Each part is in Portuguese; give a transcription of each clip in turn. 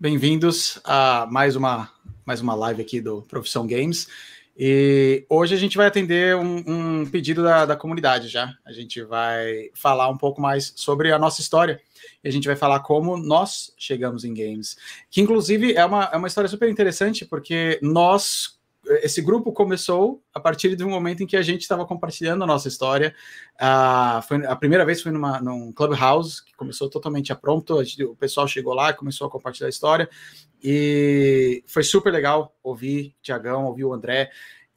Bem-vindos a mais uma, mais uma live aqui do Profissão Games. E hoje a gente vai atender um, um pedido da, da, comunidade já. A gente vai falar um pouco mais sobre a nossa história. E a gente vai falar como nós chegamos em games. Que, inclusive, é uma, é uma história super interessante, porque nós esse grupo começou a partir de um momento em que a gente estava compartilhando a nossa história. Uh, foi, a primeira vez foi numa, num clubhouse, que começou totalmente a pronto. A gente, o pessoal chegou lá, começou a compartilhar a história. E foi super legal ouvir o Tiagão, ouvir o André.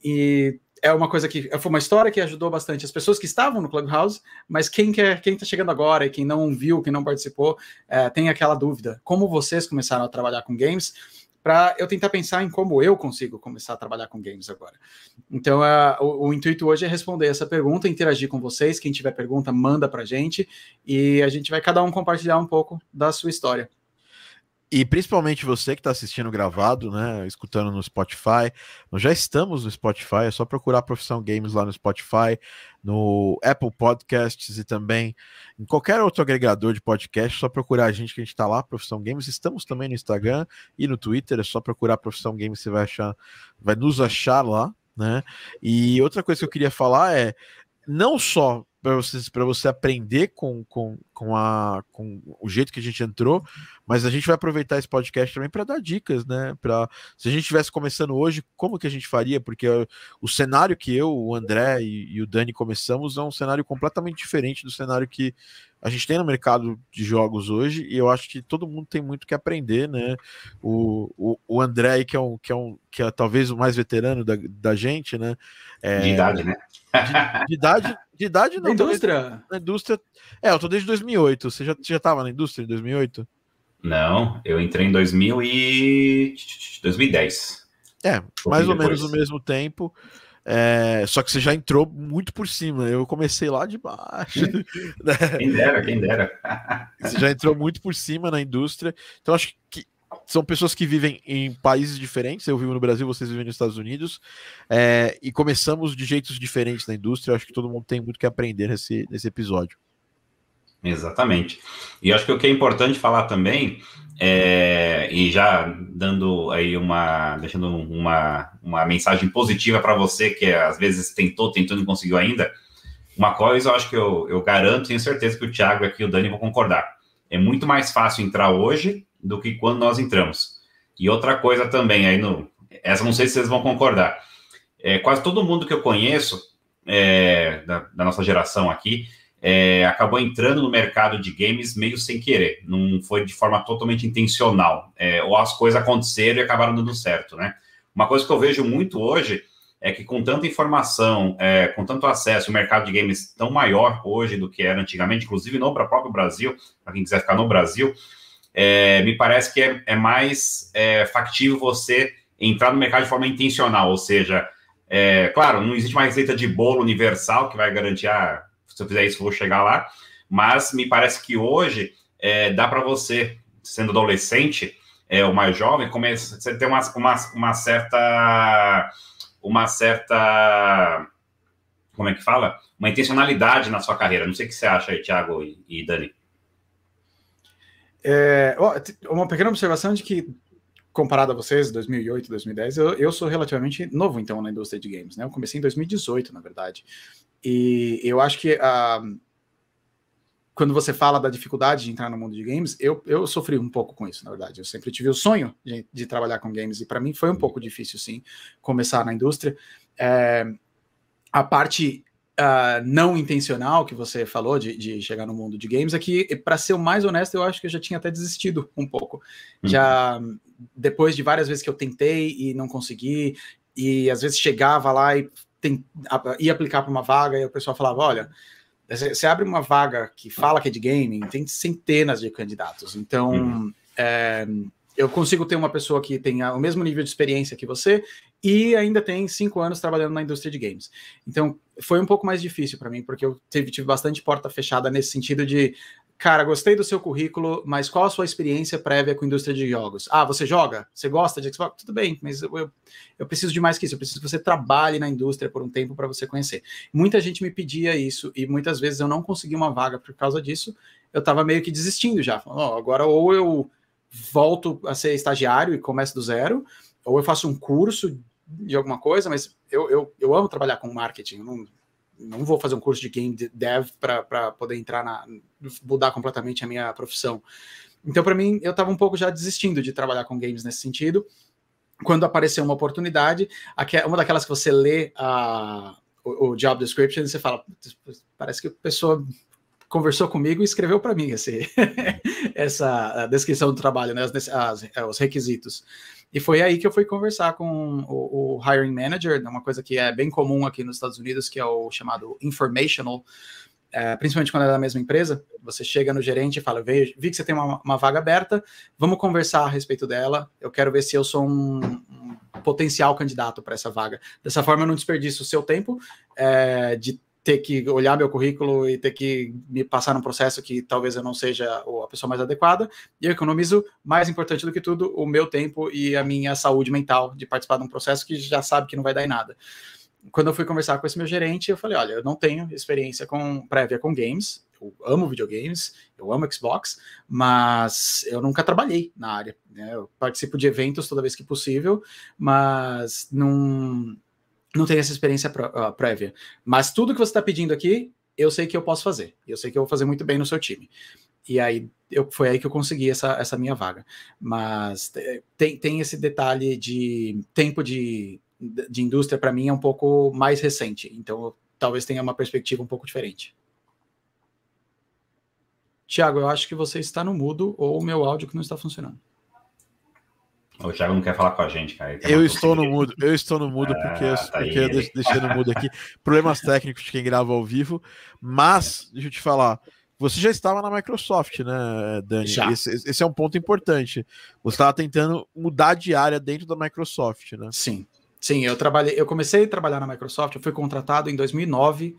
E é uma coisa que foi uma história que ajudou bastante as pessoas que estavam no Clubhouse, mas quem quer, quem está chegando agora e quem não viu, quem não participou, é, tem aquela dúvida: como vocês começaram a trabalhar com games? Para eu tentar pensar em como eu consigo começar a trabalhar com games agora. Então, o, o, intuito hoje é responder essa pergunta, interagir com vocês. Quem tiver pergunta, manda para a gente e a gente vai cada um compartilhar um pouco da sua história. E principalmente você que está assistindo gravado, né? Escutando no Spotify. Nós já estamos no Spotify, é só procurar Profissão Games lá no Spotify, no Apple Podcasts e também em qualquer outro agregador de podcast. Só procurar a gente que a gente está lá, Profissão Games. Estamos também no Instagram e no Twitter. É só procurar Profissão Games, você vai achar, vai nos achar lá, né? E outra coisa que eu queria falar é não só para você, você aprender com, com, com, a, com o jeito que a gente entrou, mas a gente vai aproveitar esse podcast também para dar dicas, né? Para se a gente estivesse começando hoje, como que a gente faria? Porque o, o cenário que eu, o André e, e, o Dani começamos é um cenário completamente diferente do cenário que a gente tem no mercado de jogos hoje, e eu acho que todo mundo tem muito que aprender, né? O, o, o André, que é, um, que, é um, que é talvez o mais veterano da, da gente, né? É, de idade, né? De, de, idade, de idade não. Na indústria? Na indústria. É, eu tô desde 2008. Você já, já tava na indústria em 2008? Não, eu entrei em 2000 e... 2010. É, mais ou menos no mesmo tempo. É, só que você já entrou muito por cima. Eu comecei lá de baixo. Né? Quem dera, quem dera. você já entrou muito por cima na indústria. Então, acho que são pessoas que vivem em países diferentes. Eu vivo no Brasil, vocês vivem nos Estados Unidos. É, e começamos de jeitos diferentes na indústria. Acho que todo mundo tem muito que aprender nesse, nesse episódio. Exatamente. E acho que o que é importante falar também é, e já dando aí uma, deixando uma, uma mensagem positiva para você que às vezes tentou, tentou não conseguiu ainda. Uma coisa eu acho que eu, eu garanto, tenho certeza que o Thiago aqui e o Dani vão concordar. É muito mais fácil entrar hoje do que quando nós entramos. E outra coisa também, aí no, essa não sei se vocês vão concordar. É, quase todo mundo que eu conheço é, da, da nossa geração aqui é, acabou entrando no mercado de games meio sem querer, não foi de forma totalmente intencional, é, ou as coisas aconteceram e acabaram dando certo, né? Uma coisa que eu vejo muito hoje é que com tanta informação, é, com tanto acesso, o mercado de games tão maior hoje do que era antigamente, inclusive no próprio Brasil, para quem quiser ficar no Brasil, é, me parece que é, é mais é, factível você entrar no mercado de forma intencional, ou seja, claro, não existe uma receita de bolo universal que vai garantir ah, se eu fizer isso, vou chegar lá. Mas me parece que hoje é, dá para você, sendo adolescente, é, o mais jovem, começa, você ter uma, uma, uma certa. Uma certa. Como é que fala? Uma intencionalidade na sua carreira. Não sei o que você acha aí, Thiago e, e Dani. É, uma pequena observação de que, comparado a vocês, 2008, 2010, eu, eu sou relativamente novo, então, na indústria de games. Né? Eu comecei em 2018, na verdade. E eu acho que uh, quando você fala da dificuldade de entrar no mundo de games, eu, eu sofri um pouco com isso, na verdade. Eu sempre tive o sonho de, de trabalhar com games e para mim foi um pouco difícil, sim, começar na indústria. É, a parte uh, não intencional que você falou de, de, chegar no mundo de games é que, para ser o mais honesto, eu acho que eu já tinha até desistido um pouco. Uhum. Já depois de várias vezes que eu tentei e não consegui, e às vezes chegava lá e tem, ia aplicar para uma vaga e o pessoal falava: olha, você abre uma vaga que fala que é de gaming, tem centenas de candidatos. Então, uhum. é, eu consigo ter uma pessoa que tenha o mesmo nível de experiência que você e ainda tem cinco anos trabalhando na indústria de games. Então, foi um pouco mais difícil para mim, porque eu tive, tive bastante porta fechada nesse sentido de Cara, gostei do seu currículo, mas qual a sua experiência prévia com a indústria de jogos? Ah, você joga? Você gosta de Xbox? Tudo bem, mas eu, eu, eu preciso de mais que isso. Eu preciso que você trabalhe na indústria por um tempo para você conhecer. Muita gente me pedia isso e muitas vezes eu não consegui uma vaga por causa disso. Eu estava meio que desistindo já. Falando, oh, agora ou eu volto a ser estagiário e começo do zero, ou eu faço um curso de alguma coisa, mas eu, eu, eu amo trabalhar com marketing, eu não, não vou fazer um curso de game dev para poder entrar na. mudar completamente a minha profissão. Então, para mim, eu estava um pouco já desistindo de trabalhar com games nesse sentido. Quando apareceu uma oportunidade, uma daquelas que você lê a, o, o job description você fala, parece que a pessoa conversou comigo e escreveu para mim esse, essa descrição do trabalho, né, as, as, os requisitos. E foi aí que eu fui conversar com o, o, hiring manager, uma coisa que é bem comum aqui nos Estados Unidos, que é o chamado informational, é, principalmente quando é da mesma empresa. Você chega no gerente e fala: vi, vi que você tem uma, uma, vaga aberta, vamos conversar a respeito dela. Eu quero ver se eu sou um, um potencial candidato para essa vaga. Dessa forma, eu não desperdiço o seu tempo é, de ter que olhar meu currículo e ter que me passar num processo que talvez eu não seja a pessoa mais adequada, e eu economizo, mais importante do que tudo, o meu tempo e a minha saúde mental de participar de um processo que já sabe que não vai dar em nada. Quando eu fui conversar com esse meu gerente, eu falei, olha, eu não tenho experiência com prévia com games, eu amo videogames, eu amo Xbox, mas eu nunca trabalhei na área. Né? Eu participo de eventos toda vez que possível, mas não não tenho essa experiência prévia. Mas tudo que você está pedindo aqui, eu sei que eu posso fazer. Eu sei que eu vou fazer muito bem no seu time. E aí eu, foi aí que eu consegui essa, essa minha vaga. Mas tem, tem esse detalhe de tempo de, de indústria, para mim, é um pouco mais recente. Então, talvez tenha uma perspectiva um pouco diferente. Tiago, eu acho que você está no mudo ou o meu áudio que não está funcionando. O Thiago não quer falar com a gente, cara. Eu estou no mudo, eu estou no mudo ah, porque, tá porque eu deixei no mudo aqui. Problemas técnicos de quem grava ao vivo. Mas, deixa eu te falar, você já estava na Microsoft, né, Dani? Esse, esse, é um ponto importante. Você estava tentando mudar de área dentro da Microsoft, né? Sim. Sim, eu trabalhei, eu comecei a trabalhar na Microsoft, eu fui contratado em 2009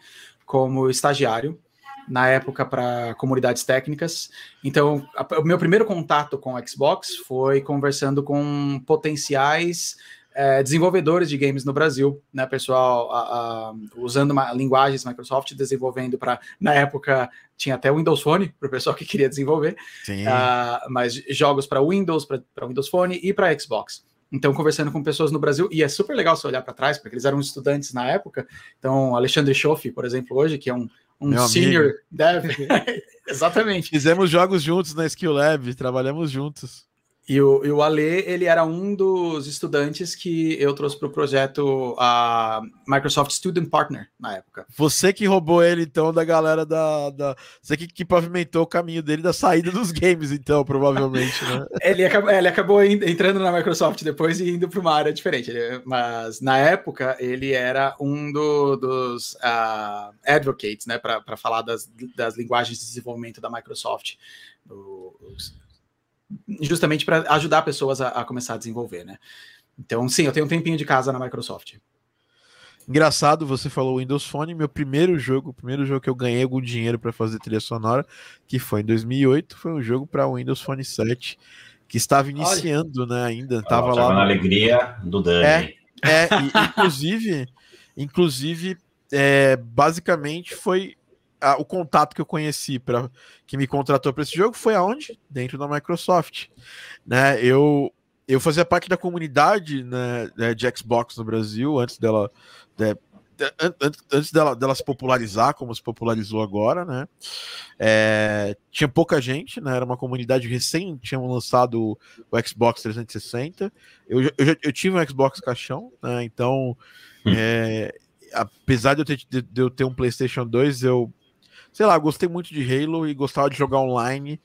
como estagiário na época para comunidades técnicas. Então, a, o meu primeiro contato com o Xbox foi conversando com potenciais é, desenvolvedores de games no Brasil, né, pessoal, a, a, usando uma, linguagens Microsoft, desenvolvendo para, na época, tinha até Windows Phone para o pessoal que queria desenvolver, uh, mas jogos para Windows, para Windows Phone e para Xbox. Então, conversando com pessoas no Brasil, e é super legal você olhar para trás, porque eles eram estudantes na época. Então, Alexandre Schoff, por exemplo, hoje, que é um um Meu senior amigo. dev. Exatamente. Fizemos jogos juntos na Skill Lab, trabalhamos juntos. E o, e o Ale, ele era um dos estudantes que eu trouxe para o projeto a Microsoft Student Partner na época. Você que roubou ele, então, da galera da. da... Você que, que pavimentou o caminho dele da saída dos games, então, provavelmente, né? ele, acabou, ele acabou entrando na Microsoft depois e indo para uma área diferente. Mas na época, ele era um do, dos uh, advocates, né, para falar das, das linguagens de desenvolvimento da Microsoft. Os, justamente para ajudar pessoas a, a, começar a desenvolver, né? Então, sim, eu tenho um tempinho de casa na Microsoft. Engraçado, você falou Windows Phone, meu primeiro jogo, o primeiro jogo que eu ganhei algum dinheiro para fazer trilha sonora, que foi em 2008, foi um jogo para Windows Phone 7, que estava iniciando, Olha. né, ainda, estava lá na alegria do Dani. É, é e, inclusive, inclusive, é, basicamente foi a, o contato que eu conheci para que me contratou para esse jogo foi aonde? Dentro da Microsoft, né? Eu eu fazia parte da comunidade né, né de Xbox no Brasil antes dela de, antes dela, dela se popularizar como se popularizou agora, né? É, tinha pouca gente, né? Era uma comunidade recém tinham lançado o Xbox 360. Eu, eu, já, eu tive um Xbox caixão, né? Então, hum. é, apesar de eu, ter, de, de eu ter um PlayStation 2, eu sei lá, gostei muito de Halo e gostava de jogar online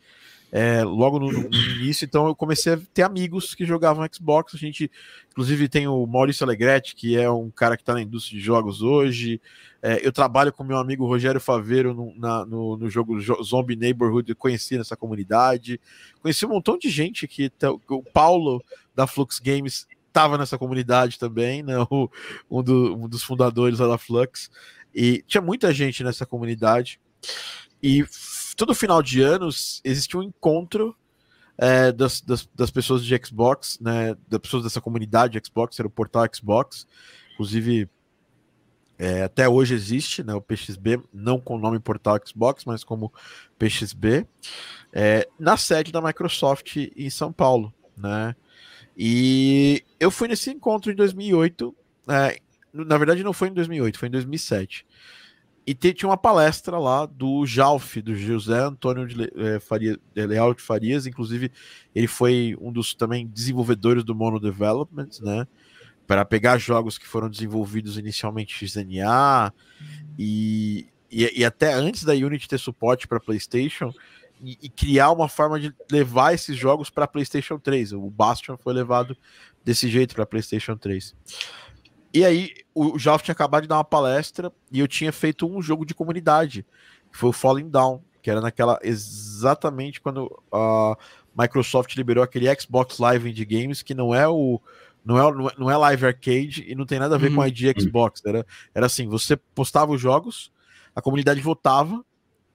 é, logo no, no, início, então eu comecei a ter amigos que jogavam Xbox. A gente, inclusive, tem o Maurício Alegretti, que é um cara que está na indústria de jogos hoje. É, eu trabalho com meu amigo Rogério Faveiro no, na, no, no jogo Zombie Neighborhood, conheci nessa comunidade. Conheci um montão de gente que tá, o Paulo da Flux Games estava nessa comunidade também, né? O, um, do, um dos fundadores da Flux. E tinha muita gente nessa comunidade. E todo final de anos existe um encontro é, das, das, das, pessoas de Xbox, né, das pessoas dessa comunidade de Xbox, era o portal Xbox, inclusive é, até hoje existe, né, o PXB, não com o nome portal Xbox, mas como PXB. é, na sede da Microsoft em São Paulo, né? E eu fui nesse encontro em 2008. É, na verdade, não foi em 2008, foi em 2007. E tinha uma palestra lá do Jalf, do José Antônio de, é, Faria, de Leal de Farias, inclusive ele foi um dos também desenvolvedores do Mono Development, né? Para pegar jogos que foram desenvolvidos inicialmente XNA e, e, e até antes da Unity ter suporte para PlayStation e, e, criar uma forma de levar esses jogos para PlayStation 3. O Bastion foi levado desse jeito para PlayStation 3. E aí, o Jalf tinha acabado de dar uma palestra e eu tinha feito um jogo de comunidade, que foi o Falling Down, que era naquela exatamente quando a Microsoft liberou aquele Xbox Live Indie Games, que não é o não é, não é live arcade e não tem nada a ver uhum. com a ID Xbox. Era, era assim: você postava os jogos, a comunidade votava,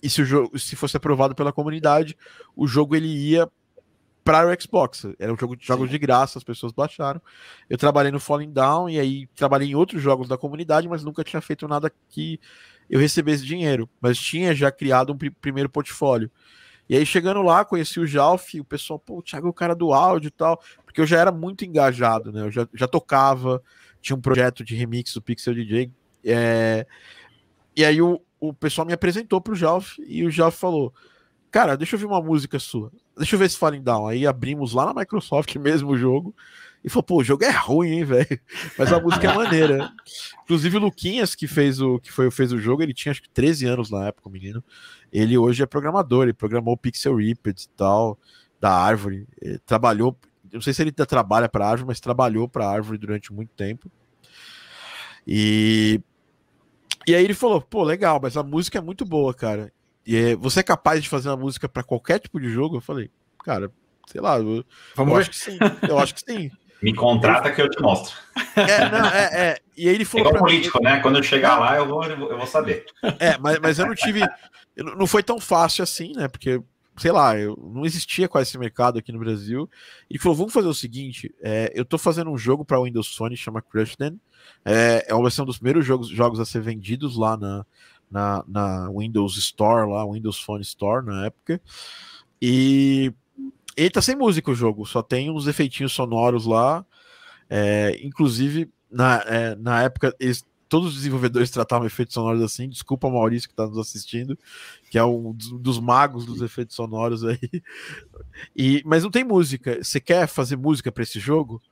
e se o jogo se fosse aprovado pela comunidade, o jogo ele ia para o Xbox. Era um jogo de jogos de graça, as pessoas baixaram. Eu trabalhei no Falling Down e aí trabalhei em outros jogos da comunidade, mas nunca tinha feito nada que eu recebesse dinheiro. Mas tinha já criado um pr primeiro portfólio. E aí, chegando lá, conheci o Jalf, o pessoal, pô, o Thiago é o cara do áudio e tal, porque eu já era muito engajado, né? Eu já, já tocava, tinha um projeto de remix do Pixel DJ. É... E aí o, o pessoal me apresentou pro Jalf e o Jalf falou: Cara, deixa eu ver uma música sua. Deixa eu ver esse Falling Down. Aí abrimos lá na Microsoft mesmo o jogo. E falou, pô, o jogo é ruim, hein, velho? Mas a música é maneira. Inclusive o Luquinhas, que fez o que foi, fez o jogo, ele tinha acho que 13 anos na época, o menino. Ele hoje é programador, ele programou Pixel Ripped e tal, da Árvore. Ele trabalhou, não sei se ele trabalha para Árvore, mas trabalhou para Árvore durante muito tempo. E e aí ele falou, pô, legal, mas a música é muito boa, cara. E é, você é capaz de fazer uma música para qualquer tipo de jogo? Eu falei, cara, sei lá, eu, Vamos eu ver. acho que sim. Eu acho que sim. Me contrata que eu te mostro. É, não, é, é. E aí ele falou. É igual político, mim, né? Quando eu chegar lá, eu vou, eu vou saber. É, mas, mas eu não tive. Não foi tão fácil assim, né? Porque, sei lá, eu, não existia quase esse mercado aqui no Brasil. E falou: vamos fazer o seguinte: é, eu tô fazendo um jogo para Windows Phone, chama Crushden. É, é uma versão dos primeiros jogos, jogos a ser vendidos lá na, na, na Windows Store, lá, Windows Phone Store na época. E ele tá sem música o jogo, só tem uns efeitinhos sonoros lá. É, inclusive, na, é, na época, eles, todos os desenvolvedores tratavam efeitos sonoros assim. Desculpa, Maurício, que está nos assistindo, que é um dos, dos, magos dos efeitos sonoros aí. E, mas não tem música. Você quer fazer música para esse jogo?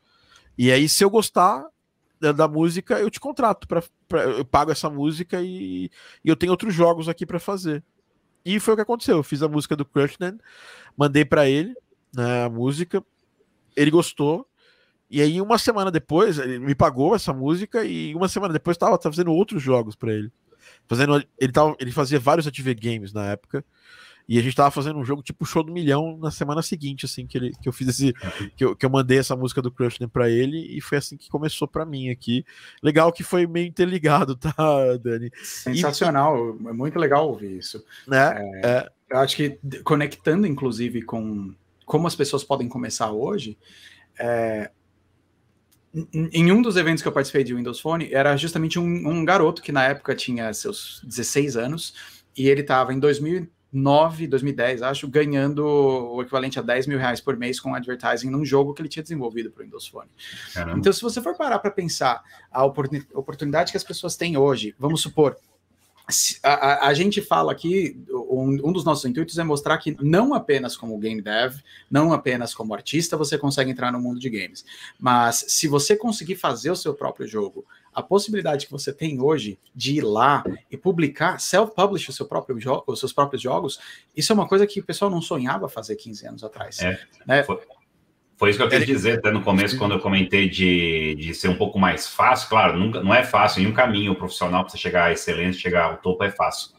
E aí, se eu gostar da, da música, eu te contrato. Pra, eu pago essa música e, e eu tenho outros jogos aqui para fazer. E foi o que aconteceu. Eu fiz a música do Crushland, mandei para ele né, a música, ele gostou. E aí, uma semana depois, ele me pagou essa música, e uma semana depois estava fazendo outros jogos para ele. Fazendo, ele, tava, ele fazia vários ATV Games na época. E a gente tava fazendo um jogo tipo show do milhão na semana seguinte, assim, que, ele, que eu fiz esse. Que eu, que eu mandei essa música do Crush para ele, e foi assim que começou para mim aqui. Legal que foi meio interligado, tá, Dani? Sensacional, e, é muito legal ouvir isso. Né? É, é. Eu acho que conectando, inclusive, com como as pessoas podem começar hoje, é, em um dos eventos que eu participei de Windows Phone, era justamente um, um garoto que na época tinha seus 16 anos, e ele estava em 2009, 2010, acho, ganhando o equivalente a 10 mil reais por mês com advertising num jogo que ele tinha desenvolvido para o Windows Phone. Caramba. Então, se você for parar para pensar a oportunidade que as pessoas têm hoje, vamos supor, a, a, a, gente fala aqui, um, um, dos nossos intuitos é mostrar que não apenas como game dev, não apenas como artista, você consegue entrar no mundo de games. Mas se você conseguir fazer o seu próprio jogo, a possibilidade que você tem hoje de ir lá e publicar, self-publish o seu próprio os seus próprios jogos, isso é uma coisa que o pessoal não sonhava fazer 15 anos atrás. É, né? foi, foi isso que eu quis dizer até no começo, quando eu comentei de, de ser um pouco mais fácil. Claro, nunca, não é fácil, nenhum caminho profissional para você chegar à excelência, chegar ao topo é fácil.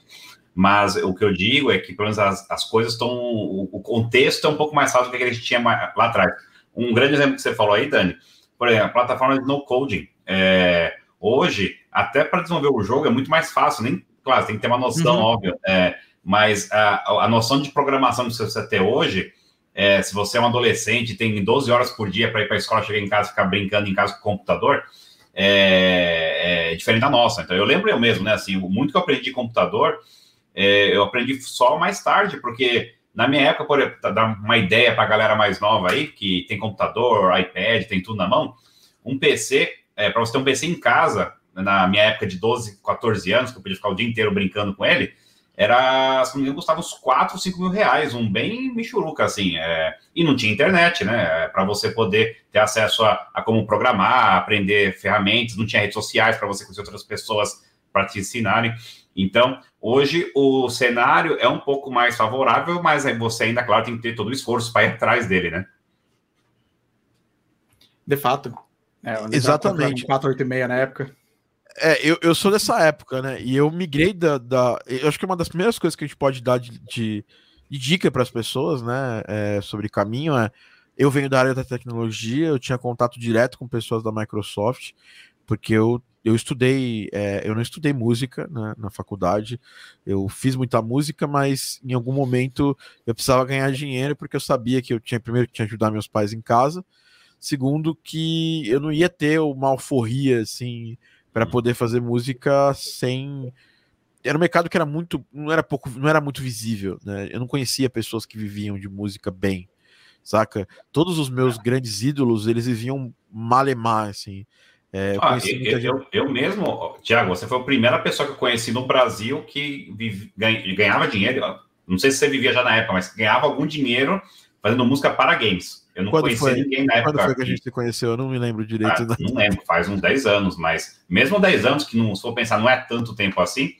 Mas o que eu digo é que, pelo menos, as, as coisas estão. O, o, contexto é um pouco mais fácil do que a gente tinha lá atrás. Um grande exemplo que você falou aí, Dani, por exemplo, a plataforma de no coding. É, hoje, até para desenvolver o jogo é muito mais fácil, nem, claro, tem que ter uma noção, uhum. óbvio, é, mas a, a noção de programação que você tem hoje é, se você é um adolescente tem 12 horas por dia para ir para a escola, chegar em casa ficar brincando em casa com o computador, é, é, diferente da nossa. Então, eu lembro eu mesmo, né? Assim, muito que eu aprendi de computador, é, eu aprendi só mais tarde, porque Na minha época, por dar uma ideia para a galera mais nova aí, que tem computador, iPad, tem tudo na mão, um PC, é, para você ter um PC em casa, na minha época de 12, 14 anos, que eu podia ficar o dia inteiro brincando com ele, era, se não me engano, custava uns 4, 5 mil reais, um bem michuruca, assim. É, e não tinha internet, né? É, para você poder ter acesso a, a, como programar, aprender ferramentas, não tinha redes sociais para você conhecer outras pessoas para te ensinarem. Então, hoje o cenário é um pouco mais favorável, mas você ainda, claro, tem que ter todo o esforço para ir atrás dele, né? De fato. É, Exatamente. 486 na época. É, eu, eu sou dessa época, né? E eu migrei da, da. Eu acho que uma das primeiras coisas que a gente pode dar de, de, de dica para as pessoas, né? É, sobre caminho é. Eu venho da área da tecnologia, eu tinha contato direto com pessoas da Microsoft, porque eu, eu estudei. É, eu não estudei música né, na faculdade, eu fiz muita música, mas em algum momento eu precisava ganhar dinheiro, porque eu sabia que eu tinha, primeiro, que tinha ajudar meus pais em casa, segundo, que eu não ia ter uma alforria assim para poder fazer música sem era um mercado que era muito não era pouco não era muito visível né? Eu não conhecia pessoas que viviam de música bem saca? Todos os meus grandes ídolos eles viviam malemar assim. É, eu, ah, eu, eu, eu, mesmo Tiago você foi a primeira pessoa que eu conheci no Brasil que vive, ganhava dinheiro não sei se você vivia já na época mas ganhava algum dinheiro fazendo música para games eu não Quando conhecia foi? ninguém na época. Quando foi que a gente se conheceu? Eu não me lembro direito. Ah, não lembro, faz uns 10 anos, mas mesmo 10 anos, que não, se for pensar, não é tanto tempo assim,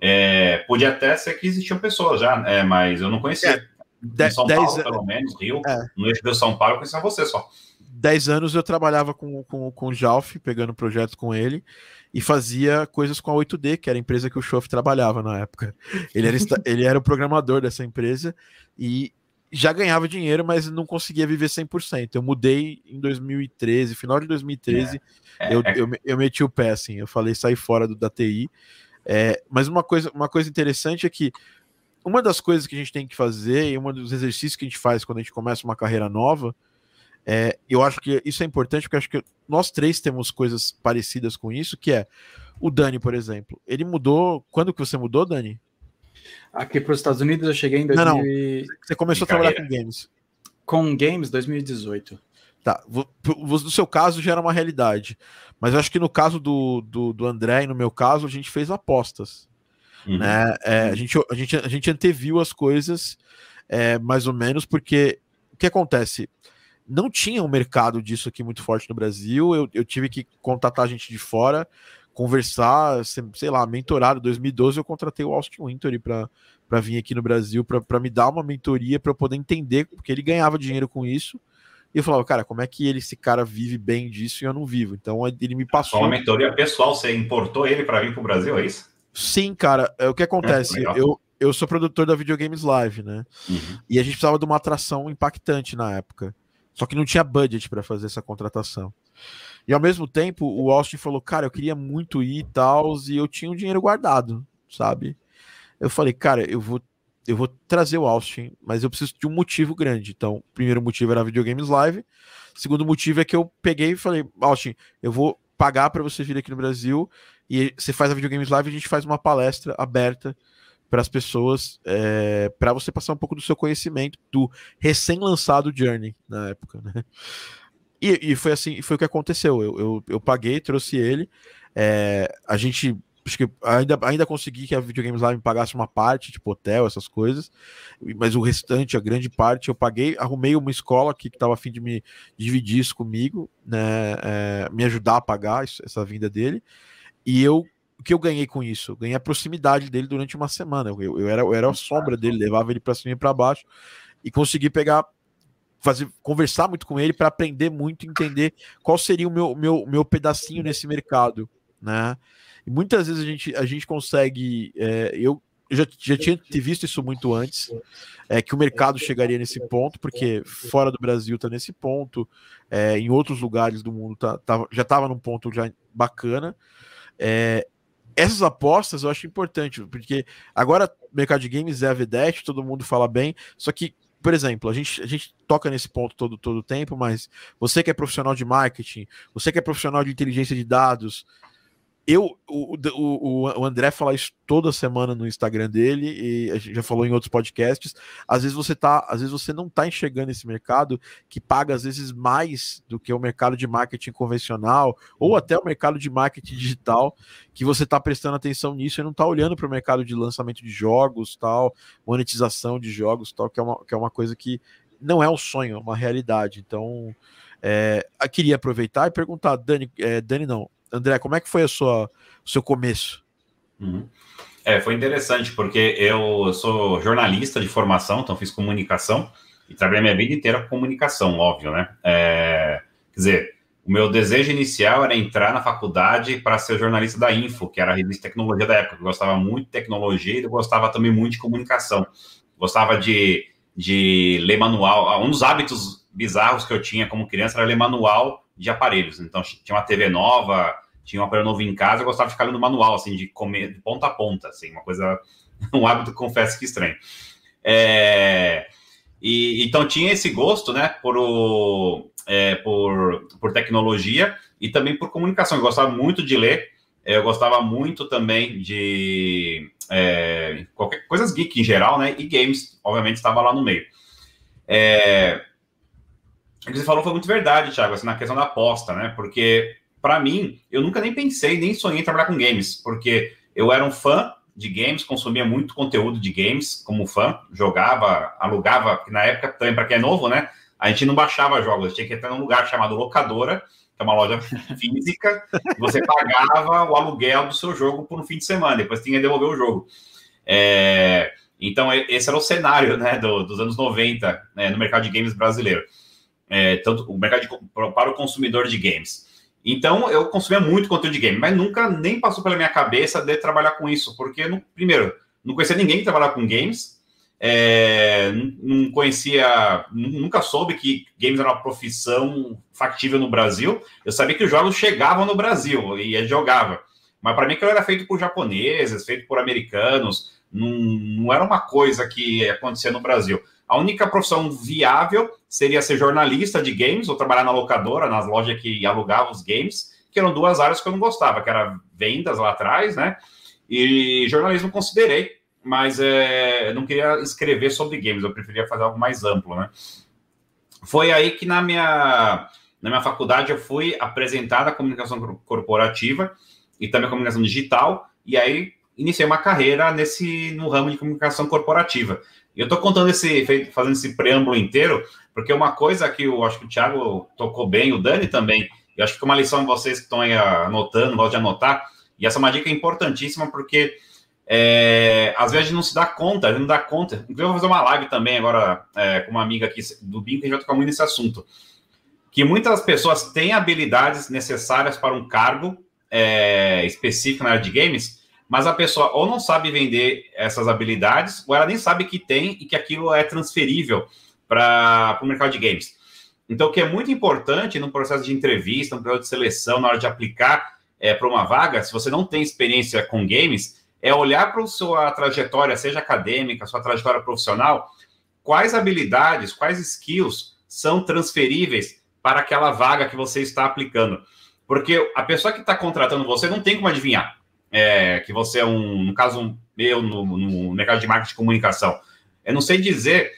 é, podia até ser que existiam pessoas já, é, mas eu não conhecia. É, de, São dez, Paulo, pelo menos, Rio. É. No eixo de São Paulo, eu conhecia você só. 10 anos eu trabalhava com, com, com o Jalf, pegando projetos com ele, e fazia coisas com a 8D, que era a empresa que o Schoff trabalhava na época. Ele era, ele era o programador dessa empresa, e já ganhava dinheiro, mas não conseguia viver 100%. Eu mudei em 2013, final de 2013, é, eu, é. Eu, eu, meti o pé, assim, eu falei, sair fora do, da TI. É, mas uma coisa, uma coisa interessante é que uma das coisas que a gente tem que fazer, e um dos exercícios que a gente faz quando a gente começa uma carreira nova, é, eu acho que isso é importante, porque acho que nós três temos coisas parecidas com isso, que é o Dani, por exemplo. Ele mudou. Quando que você mudou, Dani? Aqui para os Estados Unidos eu cheguei em 2000... Não, não. Você começou a trabalhar com games. Com games 2018. Tá, no seu caso já era uma realidade. Mas eu acho que no caso do, do, do André e no meu caso, a gente fez apostas. Uhum. Né? É, a, gente, a, gente, a gente anteviu as coisas é, mais ou menos, porque o que acontece? Não tinha um mercado disso aqui muito forte no Brasil. Eu, eu tive que contatar gente de fora conversar, sei lá, mentorado. Em 2012 eu contratei o Austin Wintory para vir aqui no Brasil, para me dar uma mentoria, para eu poder entender, porque ele ganhava dinheiro com isso. E eu falava, cara, como é que ele, esse cara vive bem disso e eu não vivo? Então ele me passou. Uma mentoria pessoal, você importou ele para vir para o Brasil, é isso? Sim, cara. É, o que acontece? É, eu, eu sou produtor da Videogames Live, né? Uhum. E a gente precisava de uma atração impactante na época. Só que não tinha budget para fazer essa contratação. E ao mesmo tempo, o Austin falou, cara, eu queria muito ir e tal, e eu tinha um dinheiro guardado, sabe? Eu falei, cara, eu vou, eu vou trazer o Austin, mas eu preciso de um motivo grande. Então, o primeiro motivo era videogames live. Segundo motivo é que eu peguei e falei, Austin, eu vou pagar para você vir aqui no Brasil e você faz a videogames live a gente faz uma palestra aberta para as pessoas, é, para você passar um pouco do seu conhecimento do recém-lançado Journey na época, né? E, e, foi assim, foi o que aconteceu. Eu, eu, eu paguei, trouxe ele. É, a gente acho que ainda, ainda consegui que a Videogames Live me pagasse uma parte, tipo hotel, essas coisas, mas o restante, a grande parte, eu paguei, arrumei uma escola que estava a fim de me dividir isso comigo, né, é, me ajudar a pagar isso, essa vinda dele, e eu, o que eu ganhei com isso? Eu ganhei a proximidade dele durante uma semana, eu, eu, era, eu era a sombra dele, levava ele para cima e para baixo, e consegui pegar fazer conversar muito com ele para aprender muito, entender qual seria o meu, meu, meu pedacinho nesse mercado, né? E muitas vezes a gente, a gente consegue, é, eu já, já tinha visto isso muito antes, é, que o mercado chegaria nesse ponto, porque fora do Brasil está nesse ponto, é, em outros lugares do mundo tá, tá já estava num ponto já bacana. É, essas apostas eu acho importante, porque agora mercado de games é a vedete, todo mundo fala bem, só que por exemplo, a gente, a gente toca nesse ponto todo todo tempo, mas você que é profissional de marketing, você que é profissional de inteligência de dados, eu, o, o, o André fala isso toda semana no Instagram dele e a gente já falou em outros podcasts. Às vezes você tá, às vezes você não tá enxergando esse mercado que paga às vezes mais do que o mercado de marketing convencional ou até o mercado de marketing digital, que você tá prestando atenção nisso e não tá olhando para o mercado de lançamento de jogos, tal, monetização de jogos, tal, que é uma, que é uma coisa que não é um sonho, é uma realidade. Então, é, eu queria aproveitar e perguntar, Dani, é, Dani não, André, como é que foi a sua, o seu começo? Uhum. É, foi interessante, porque eu sou jornalista de formação, então fiz comunicação e trabalhei minha vida inteira com comunicação, óbvio, né? É, quer dizer, o meu desejo inicial era entrar na faculdade para ser jornalista da Info, que era a revista de tecnologia da época. Eu gostava muito de tecnologia e eu gostava também muito de comunicação. Gostava de, de ler manual. Um dos hábitos bizarros que eu tinha como criança era ler manual de aparelhos. Então, tinha uma TV nova, tinha um aparelho novo em casa, eu gostava de ficar lendo manual, assim, de comer de ponta a ponta, assim, uma coisa, um hábito, confesso que estranho. É, e, então, tinha esse gosto, né, por, o, é, por, por tecnologia e também por comunicação. Eu gostava muito de ler, eu gostava muito também de é, qualquer coisas geek em geral, né? E games, obviamente, estava lá no meio. É, o que você falou foi muito verdade, Thiago, assim, na questão da aposta, né? Porque, para mim, eu nunca nem pensei, nem sonhei em trabalhar com games, porque eu era um fã de games, consumia muito conteúdo de games como fã, jogava, alugava, na época também, para quem é novo, né? A gente não baixava jogos, tinha que entrar num lugar chamado locadora, que é uma loja física, você pagava o aluguel do seu jogo por um fim de semana, depois tinha que devolver o jogo. É, então, esse era o cenário né, do, dos anos 90 né, no mercado de games brasileiro é, tanto o mercado de, para o consumidor de games. Então, eu consumia muito conteúdo de game, mas nunca nem passou pela minha cabeça de trabalhar com isso, porque, primeiro, não conhecia ninguém que trabalhava com games, é, não conhecia, nunca soube que games era uma profissão factível no Brasil. Eu sabia que os jogos chegavam no Brasil e jogava, mas para mim aquilo era feito por japoneses, feito por americanos, não, não era uma coisa que acontecia no Brasil. A única profissão viável seria ser jornalista de games ou trabalhar na locadora, nas lojas que alugavam os games, que eram duas áreas que eu não gostava, que era vendas lá atrás, né? E jornalismo considerei, mas é, não queria escrever sobre games, eu preferia fazer algo mais amplo, né? Foi aí que na minha, na minha faculdade eu fui apresentada a comunicação corporativa e também a comunicação digital, e aí iniciei uma carreira nesse no ramo de comunicação corporativa. E eu estou contando esse, fazendo esse preâmbulo inteiro, porque uma coisa que eu acho que o Thiago tocou bem, o Dani também, e acho que uma lição vocês que estão aí anotando, gostam de anotar, e essa é uma dica importantíssima, porque é, às vezes a gente não se dá conta, a gente não dá conta. Inclusive, eu vou fazer uma live também agora é, com uma amiga aqui do BIM, que a gente vai tocar muito nesse assunto. Que muitas pessoas têm habilidades necessárias para um cargo é, específico na área de games, mas a pessoa ou não sabe vender essas habilidades, ou ela nem sabe que tem e que aquilo é transferível para o mercado de games. Então, o que é muito importante no processo de entrevista, no processo de seleção, na hora de aplicar é, para uma vaga, se você não tem experiência com games, é olhar para a sua trajetória, seja acadêmica, sua trajetória profissional, quais habilidades, quais skills são transferíveis para aquela vaga que você está aplicando. Porque a pessoa que está contratando você não tem como adivinhar é, que você é um, no caso meu, no, no, mercado de marketing de comunicação, eu não sei dizer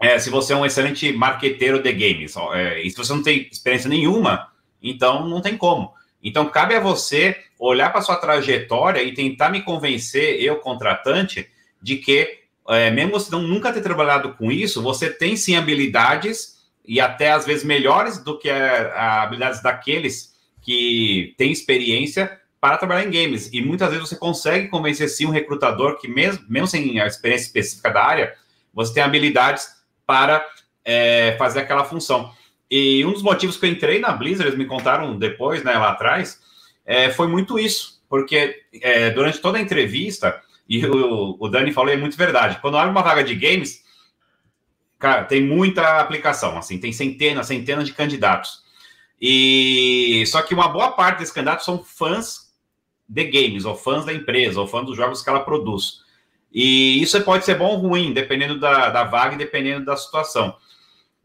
é, se você é um excelente marqueteiro de games. É, e se você não tem experiência nenhuma, então não tem como. Então cabe a você olhar para sua trajetória e tentar me convencer, eu contratante, de que é, mesmo você não, nunca ter trabalhado com isso, você tem sim habilidades e até às vezes melhores do que as habilidades daqueles que têm experiência para trabalhar em games. E muitas vezes você consegue convencer sim um recrutador que, mesmo, mesmo sem a experiência específica da área, você tem habilidades para é, fazer aquela função. E um dos motivos que eu entrei na Blizzard, eles me contaram depois, né, lá atrás, é, foi muito isso. Porque é, durante toda a entrevista, e o, o Dani falou, é muito verdade, quando abre uma vaga de games, cara, tem muita aplicação, assim, tem centenas, centenas de candidatos. E só que uma boa parte desses candidatos são fãs de games, ou fãs da empresa, ou fãs dos jogos que ela produz. E isso pode ser bom ou ruim, dependendo da, da vaga e dependendo da situação.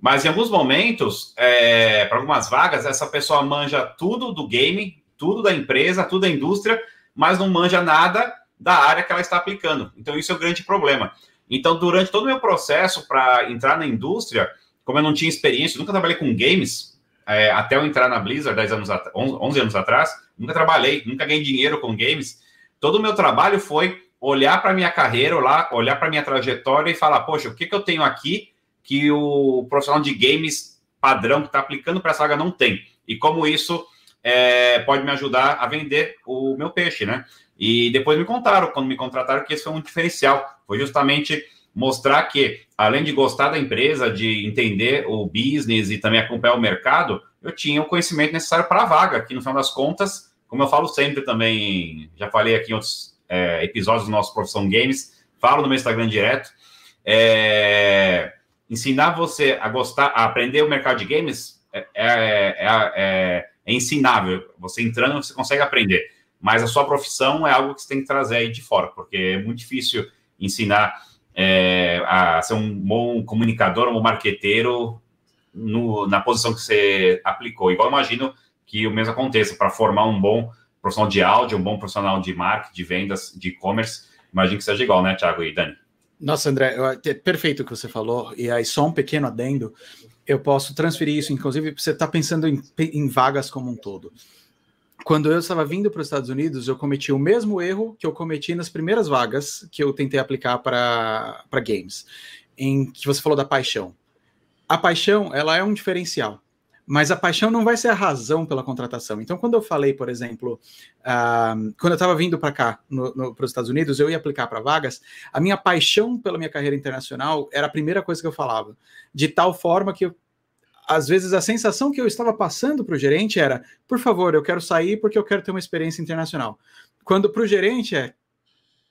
Mas em alguns momentos, é, para algumas vagas, essa pessoa manja tudo do game, tudo da empresa, tudo da indústria, mas não manja nada da área que ela está aplicando. Então, isso é o grande problema. Então, durante todo o meu processo para entrar na indústria, como eu não tinha experiência, nunca trabalhei com games, é, até eu entrar na Blizzard 10 anos 11 anos atrás, nunca trabalhei, nunca ganhei dinheiro com games. Todo o meu trabalho foi olhar para minha carreira, olhar, olhar para minha trajetória e falar, poxa, o que, que eu tenho aqui que o profissional de games padrão que está aplicando para essa vaga não tem? E como isso é, pode me ajudar a vender o meu peixe, né? E depois me contaram, quando me contrataram, que esse foi um diferencial. Foi justamente mostrar que, além de gostar da empresa, de entender o business e também acompanhar o mercado, eu tinha o conhecimento necessário para a vaga, que no final das contas, como eu falo sempre também, já falei aqui em outros é, episódios do nosso Profissão Games, falo no meu Instagram direto, é, ensinar você a gostar, a aprender o mercado de games é, é, é, é ensinável. Você entrando, você consegue aprender mas a sua profissão é algo que você tem que trazer aí de fora, porque é muito difícil ensinar é, a ser um bom comunicador, um bom marqueteiro no, na posição que você aplicou. Igual imagino que o mesmo aconteça para formar um bom profissional de áudio, um bom profissional de marketing, de vendas, de e-commerce. Imagino que seja igual, né, Thiago e Dani? Nossa, André, é perfeito o que você falou. E aí, só um pequeno adendo, eu posso transferir isso, inclusive, você está pensando em, em vagas como um todo quando eu estava vindo para os Estados Unidos, eu cometi o mesmo erro que eu cometi nas primeiras vagas que eu tentei aplicar para games, em que você falou da paixão. A paixão, ela é um diferencial, mas a paixão não vai ser a razão pela contratação. Então, quando eu falei, por exemplo, uh, quando eu estava vindo para cá, para os Estados Unidos, eu ia aplicar para vagas, a minha paixão pela minha carreira internacional era a primeira coisa que eu falava, de tal forma que eu às vezes a sensação que eu estava passando para o gerente era: por favor, eu quero sair porque eu quero ter uma experiência internacional. Quando para o gerente é: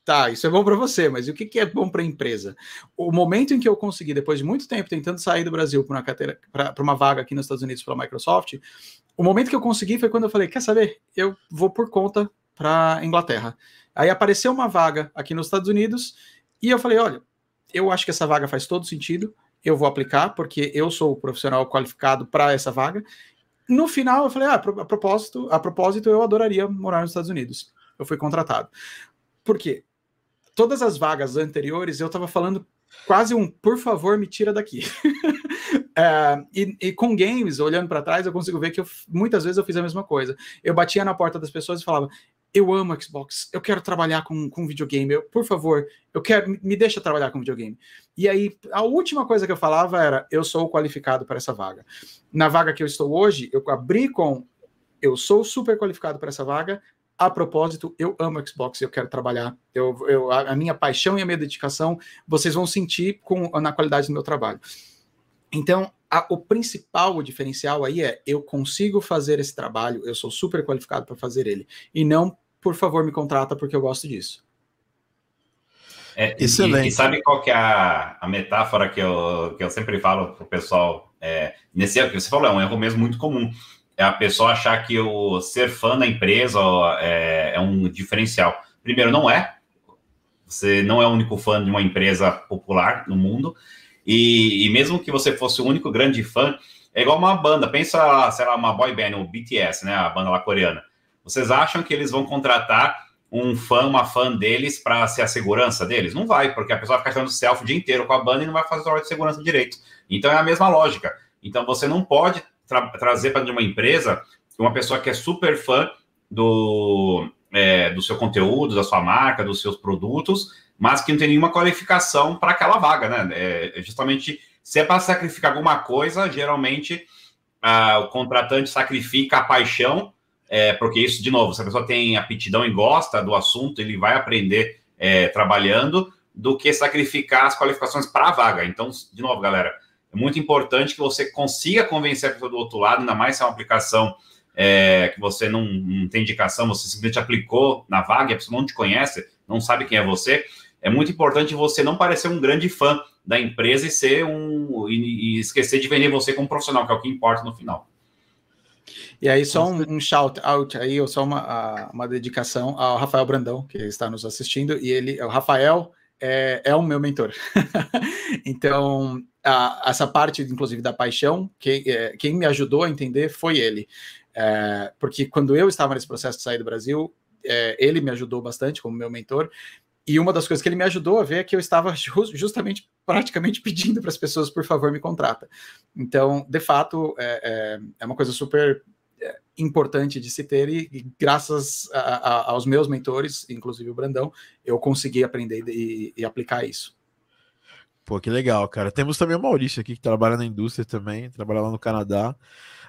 tá, isso é bom para você, mas o que, que é bom para a empresa? O momento em que eu consegui, depois de muito tempo tentando sair do Brasil para uma, vaga aqui nos Estados Unidos pela Microsoft, o momento que eu consegui foi quando eu falei: quer saber? Eu vou por conta para Inglaterra. Aí apareceu uma vaga aqui nos Estados Unidos e eu falei: olha, eu acho que essa vaga faz todo sentido eu vou aplicar, porque eu sou o profissional qualificado para essa vaga. No final, eu falei, ah, a propósito, a propósito, eu adoraria morar nos Estados Unidos. Eu fui contratado. Por quê? Todas as vagas anteriores, eu estava falando quase um, por favor, me tira daqui. é, e, e, com games, olhando para trás, eu consigo ver que eu, muitas vezes eu fiz a mesma coisa. Eu batia na porta das pessoas e falava: eu amo Xbox, eu quero trabalhar com, com videogame, eu, por favor, eu quero, me deixa trabalhar com videogame. E aí, a última coisa que eu falava era, eu sou qualificado para essa vaga. Na vaga que eu estou hoje, eu abri com, eu sou super qualificado para essa vaga, a propósito, eu amo Xbox, eu quero trabalhar, eu, eu, a minha paixão e a minha dedicação, vocês vão sentir com, na qualidade do meu trabalho. Então, a, o principal, o diferencial aí é, eu consigo fazer esse trabalho, eu sou super qualificado para fazer ele, e não por favor, me contrata porque eu gosto disso. É, Excelente. E, e, sabe qual que é a, a, metáfora que eu, que eu sempre falo para o pessoal? É, nesse erro que você falou, é um erro mesmo muito comum. É a pessoa achar que o ser fã da empresa é, é um diferencial. Primeiro, não é. Você não é o único fã de uma empresa popular no mundo. E, e, mesmo que você fosse o único grande fã, é igual uma banda. Pensa, sei lá, uma boy band, o BTS, né? A banda lá coreana. Vocês acham que eles vão contratar um fã, uma fã deles para ser a segurança deles? Não vai, porque a pessoa fica tirando selfie o dia inteiro com a banda e não vai fazer o trabalho de segurança direito. Então é a mesma lógica. Então você não pode tra trazer para uma empresa uma pessoa que é super fã do, é, do seu conteúdo, da sua marca, dos seus produtos, mas que não tem nenhuma qualificação para aquela vaga, né? É, justamente se é para sacrificar alguma coisa, geralmente ah, o contratante sacrifica a paixão é, porque isso, de novo, se a pessoa tem aptidão e gosta do assunto, ele vai aprender é, trabalhando, do que sacrificar as qualificações para a vaga. Então, de novo, galera, é muito importante que você consiga convencer a pessoa do outro lado, ainda mais se é uma aplicação é, que você não, não, tem indicação, você simplesmente aplicou na vaga e a pessoa não te conhece, não sabe quem é você. É muito importante você não parecer um grande fã da empresa e ser um e, e esquecer de vender você como profissional, que é o que importa no final. E aí, só um, um, shout out aí, ou só uma, uma dedicação ao Rafael Brandão, que está nos assistindo, e ele, o Rafael é, é o meu mentor. então, a, essa parte, inclusive, da paixão, que, é, quem me ajudou a entender foi ele. É, porque quando eu estava nesse processo de sair do Brasil, é, ele me ajudou bastante como meu mentor, e uma das coisas que ele me ajudou a ver é que eu estava justamente praticamente pedindo para as pessoas, por favor, me contrata. Então, de fato, é, é, é uma coisa super importante de se ter e, e graças a, a, aos meus mentores, inclusive o Brandão, eu consegui aprender e, e, aplicar isso. Pô, que legal, cara. Temos também o Maurício aqui que trabalha na indústria também, trabalha lá no Canadá,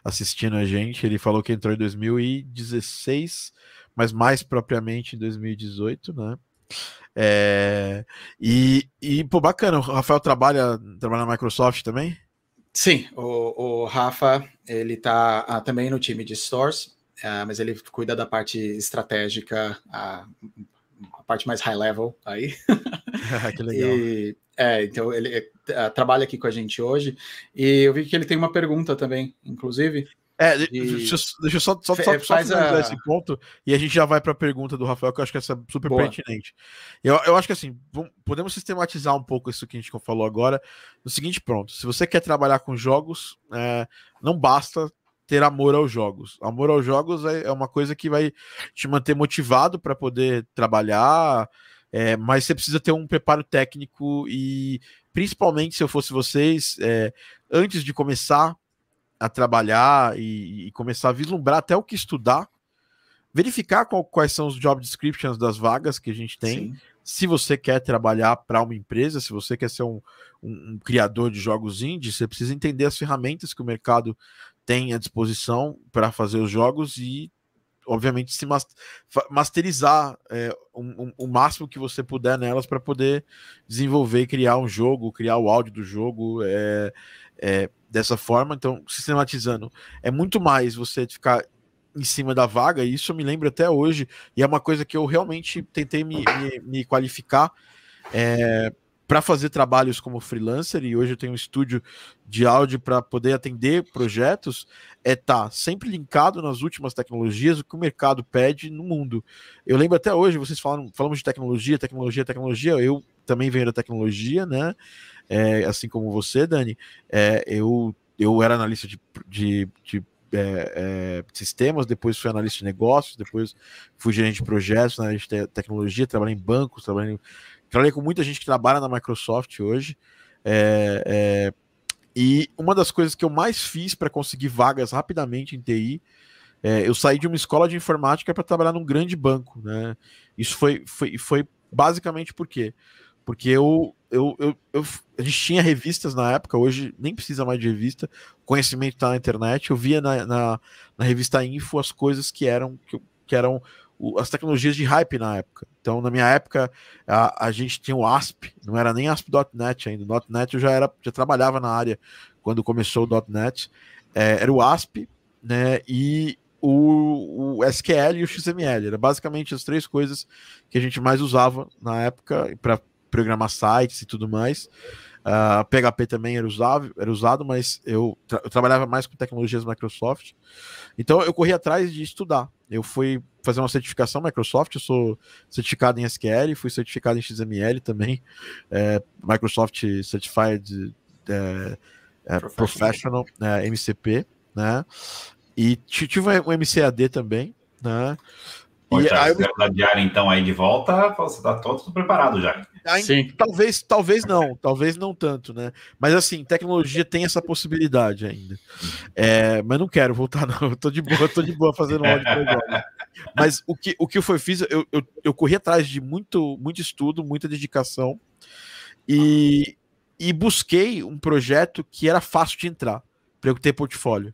assistindo a gente. Ele falou que entrou em 2016, mas mais propriamente em 2018, né? É, e, e, pô, bacana, o Rafael trabalha, trabalha na Microsoft também? Sim, o, o Rafa, ele tá ah, também no time de stores, ah, mas ele cuida da parte estratégica, a, a parte mais high level aí. que legal. E, é, então ele é, trabalha aqui com a gente hoje, e eu vi que ele tem uma pergunta também, inclusive. É, deixa, deixa eu só, só, só, só finalizar a... esse ponto e a gente já vai para a pergunta do Rafael, que eu acho que essa é super Boa. pertinente. Eu, eu acho que assim, podemos sistematizar um pouco isso que a gente falou agora no seguinte: pronto, se você quer trabalhar com jogos, é, não basta ter amor aos jogos. Amor aos jogos é, é uma coisa que vai te manter motivado para poder trabalhar, é, mas você precisa ter um preparo técnico e, principalmente, se eu fosse vocês, é, antes de começar a trabalhar e, e, começar a vislumbrar até o que estudar, verificar qual, quais são os job descriptions das vagas que a gente tem. Sim. Se você quer trabalhar para uma empresa, se você quer ser um, um, um, criador de jogos indie, você precisa entender as ferramentas que o mercado tem à disposição para fazer os jogos e, obviamente, se masterizar é, o máximo que você puder nelas para poder desenvolver e criar um jogo, criar o áudio do jogo. É, é, dessa forma. Então, sistematizando, é muito mais você ficar em cima da vaga, e isso me lembro até hoje, e é uma coisa que eu realmente tentei me, me, me qualificar é, para fazer trabalhos como freelancer, e hoje eu tenho um estúdio de áudio para poder atender projetos, é estar tá sempre linkado nas últimas tecnologias, o que o mercado pede no mundo. Eu lembro até hoje, vocês falam, falamos de tecnologia, tecnologia, tecnologia, eu também venho da tecnologia, né? é, assim como você, Dani, é, eu, eu era analista de, de, de é, é, sistemas, depois fui analista de negócios, depois fui gerente de projetos, analista de tecnologia, trabalhei em bancos, trabalhei, trabalhei com muita gente que trabalha na Microsoft hoje. É, é, e uma das coisas que eu mais fiz para conseguir vagas rapidamente em TI, é, eu saí de uma escola de informática para trabalhar num grande banco. Né? Isso foi, foi, foi basicamente por quê? Porque eu, eu, eu, eu, a gente tinha revistas na época, hoje nem precisa mais de revista, conhecimento está na internet. Eu via na, na, na, revista Info as coisas que eram, que, que eram o, as tecnologias de hype na época. Então, na minha época, a, a gente tinha o ASP, não era nem ASP.NET ainda. O .NET eu já, era, já trabalhava na área quando começou o .NET. É, era o ASP, né? E o, o, SQL e o XML. Era basicamente as três coisas que a gente mais usava na época para programar sites e tudo mais. Uh, PHP também era usado, era usado mas eu, tra eu, trabalhava mais com tecnologias Microsoft. Então eu corri atrás de estudar. Eu fui fazer uma certificação Microsoft, eu sou certificado em SQL, fui certificado em XML também, é, Microsoft Certified é, é, Professional, Professional MCP, né? E tive um MCAD também, né? E aí, eu... da diária, então, aí de volta, você tá todo preparado já. Sim. Talvez, talvez não, talvez não tanto, né? Mas assim, tecnologia tem essa possibilidade ainda. É, mas não quero voltar, não. Eu tô de boa, tô de boa fazendo áudio agora. Mas o que, o que eu foi fiz, eu, eu, eu corri atrás de muito, muito estudo, muita dedicação e, e busquei um projeto que era fácil de entrar para eu ter portfólio.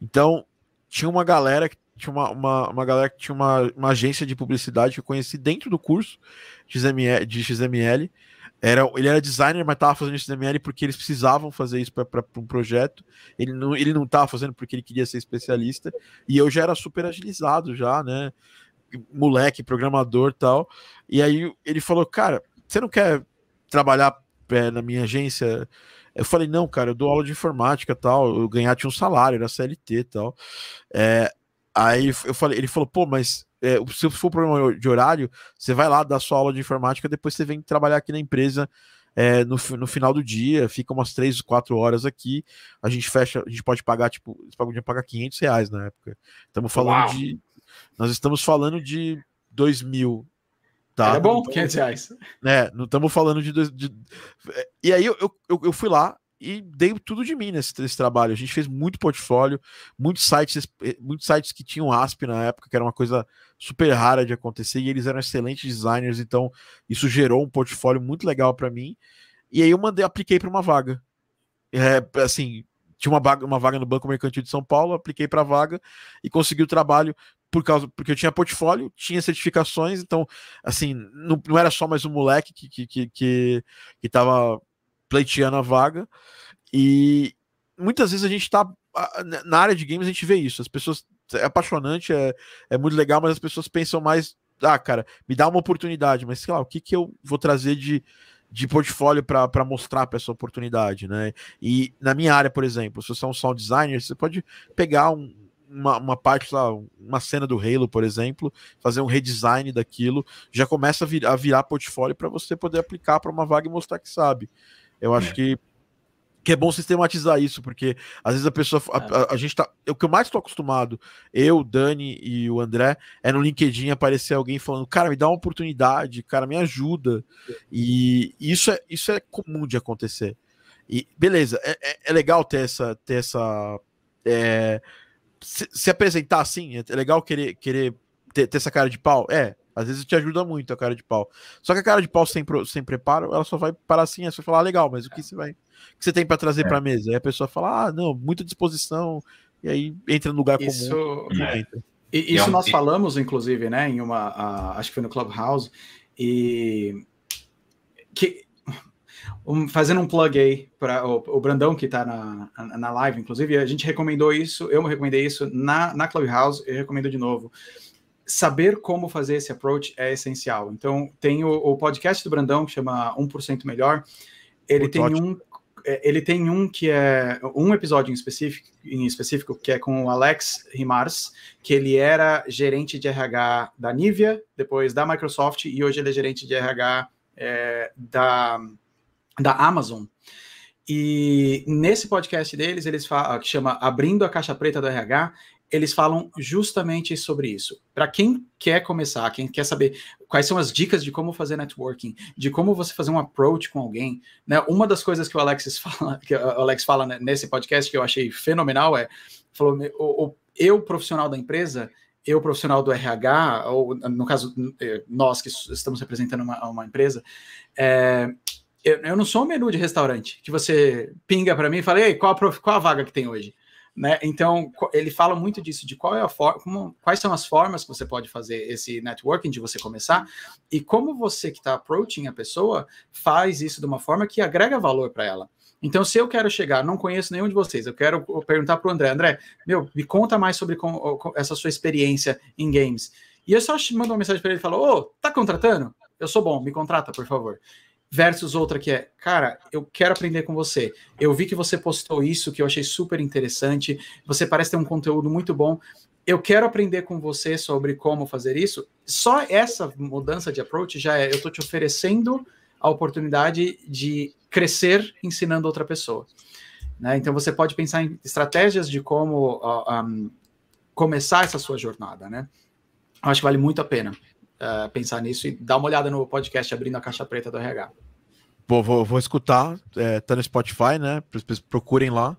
Então, tinha uma galera que tinha uma, uma, uma galera que tinha uma, uma agência de publicidade que eu conheci dentro do curso XML, de XML. Era, ele era designer, mas estava fazendo XML porque eles precisavam fazer isso para um projeto. Ele não ele não fazendo porque ele queria ser especialista. E eu já era super agilizado, já, né? Moleque, programador tal. E aí ele falou: Cara, você não quer trabalhar é, na minha agência? Eu falei, não, cara, eu dou aula de informática tal, eu ganhar tinha um salário, era CLT tal. É, Aí eu falei, ele falou, pô, mas é, se for problema de horário, você vai lá dar sua aula de informática, depois você vem trabalhar aqui na empresa é, no, no final do dia, fica umas 3, 4 horas aqui, a gente fecha, a gente pode pagar, tipo, eles podiam pagar 500 reais na época. Estamos falando Uau. de. Nós estamos falando de 2 mil. Tá? É bom, 500 reais. É, não estamos falando de, de, E aí eu, eu, eu fui lá, e dei tudo de mim nesse, nesse, trabalho. A gente fez muito portfólio, muitos sites, muitos sites que tinham ASP na época, que era uma coisa super rara de acontecer, e eles eram excelentes designers, então isso gerou um portfólio muito legal para mim. E aí eu mandei, apliquei para uma vaga. É, assim, tinha uma vaga, uma vaga no Banco Mercantil de São Paulo, apliquei para a vaga e consegui o trabalho por causa porque eu tinha portfólio, tinha certificações, então assim, não, não era só mais um moleque que que, que, que, que tava pleiteando a vaga. E muitas vezes a gente está na área de games a gente vê isso. As pessoas é apaixonante, é, é muito legal, mas as pessoas pensam mais, ah, cara, me dá uma oportunidade, mas sei lá, o que que eu vou trazer de, de portfólio para mostrar para essa oportunidade, né? E na minha área, por exemplo, se você é um sound designer, você pode pegar um, uma, uma parte lá, uma cena do Halo, por exemplo, fazer um redesign daquilo, já começa a, vir, a virar portfólio para você poder aplicar para uma vaga e mostrar que sabe. Eu acho é. que que é bom sistematizar isso, porque às vezes a pessoa. A, é. a, a gente tá. O que eu mais estou acostumado, eu, Dani e o André, é no LinkedIn aparecer alguém falando, cara, me dá uma oportunidade, cara, me ajuda. E isso é, isso é comum de acontecer. E beleza, é, é, é legal ter essa. Ter essa é, se, se, apresentar assim, é legal querer, querer ter, ter essa cara de pau. É, às vezes te ajuda muito a cara de pau. Só que a cara de pau sem, sem preparo, ela só vai parar assim, você vai falar, ah, legal, mas o que você vai. O que você tem para trazer é. para a mesa? Aí a pessoa fala, ah, não, muita disposição, e aí entra no lugar isso, comum. É. E, isso nós falamos, inclusive, né, em uma. A, acho que foi no Clubhouse, e. Que, um, fazendo um plug aí para o, o, Brandão que está na, na live, inclusive, a gente recomendou isso, eu recomendei isso na, na Clubhouse, eu recomendo de novo saber como fazer esse approach é essencial. Então, tem o, o podcast do Brandão, que chama 1% Melhor. Ele tem um é, ele tem um que é um episódio em específico, em específico que é com o Alex Rimars, que ele era gerente de RH da Nivea, depois da Microsoft e hoje ele é gerente de RH é, da, da Amazon. E nesse podcast deles, eles falam, que chama Abrindo a Caixa Preta do RH, eles falam justamente sobre isso. Para quem quer começar, quem quer saber quais são as dicas de como fazer networking, de como você fazer um approach com alguém, né? Uma das coisas que o Alex fala, que o Alex fala nesse podcast que eu achei fenomenal é, falou, eu profissional da empresa, eu profissional do RH, ou no caso eh, nós que estamos representando uma, uma empresa, é, eu, eu, não sou um menu de restaurante que você pinga para mim e fala, ei, qual a, qual a vaga que tem hoje? Né? Então, ele fala muito disso, de qual é a forma, quais são as formas que você pode fazer esse networking, de você começar, e como você que está approaching a pessoa faz isso de uma forma que agrega valor para ela. Então, se eu quero chegar, não conheço nenhum de vocês, eu quero perguntar para o André, André, meu, me conta mais sobre com, com essa sua experiência em games. E eu só mando uma mensagem para ele e falo, ô, oh, tá contratando? Eu sou bom, me contrata, por favor versus outra que é, cara, eu quero aprender com você. Eu vi que você postou isso que eu achei super interessante. Você parece ter um conteúdo muito bom. Eu quero aprender com você sobre como fazer isso. Só essa mudança de approach já é, eu estou te oferecendo a oportunidade de crescer ensinando outra pessoa. Né? Então você pode pensar em estratégias de como uh, um, começar essa sua jornada, né? Eu acho que vale muito a pena uh, pensar nisso e dar uma olhada no podcast Abrindo a Caixa Preta do RH. Vou, vou, vou escutar, é, tá no Spotify, né? Procurem lá.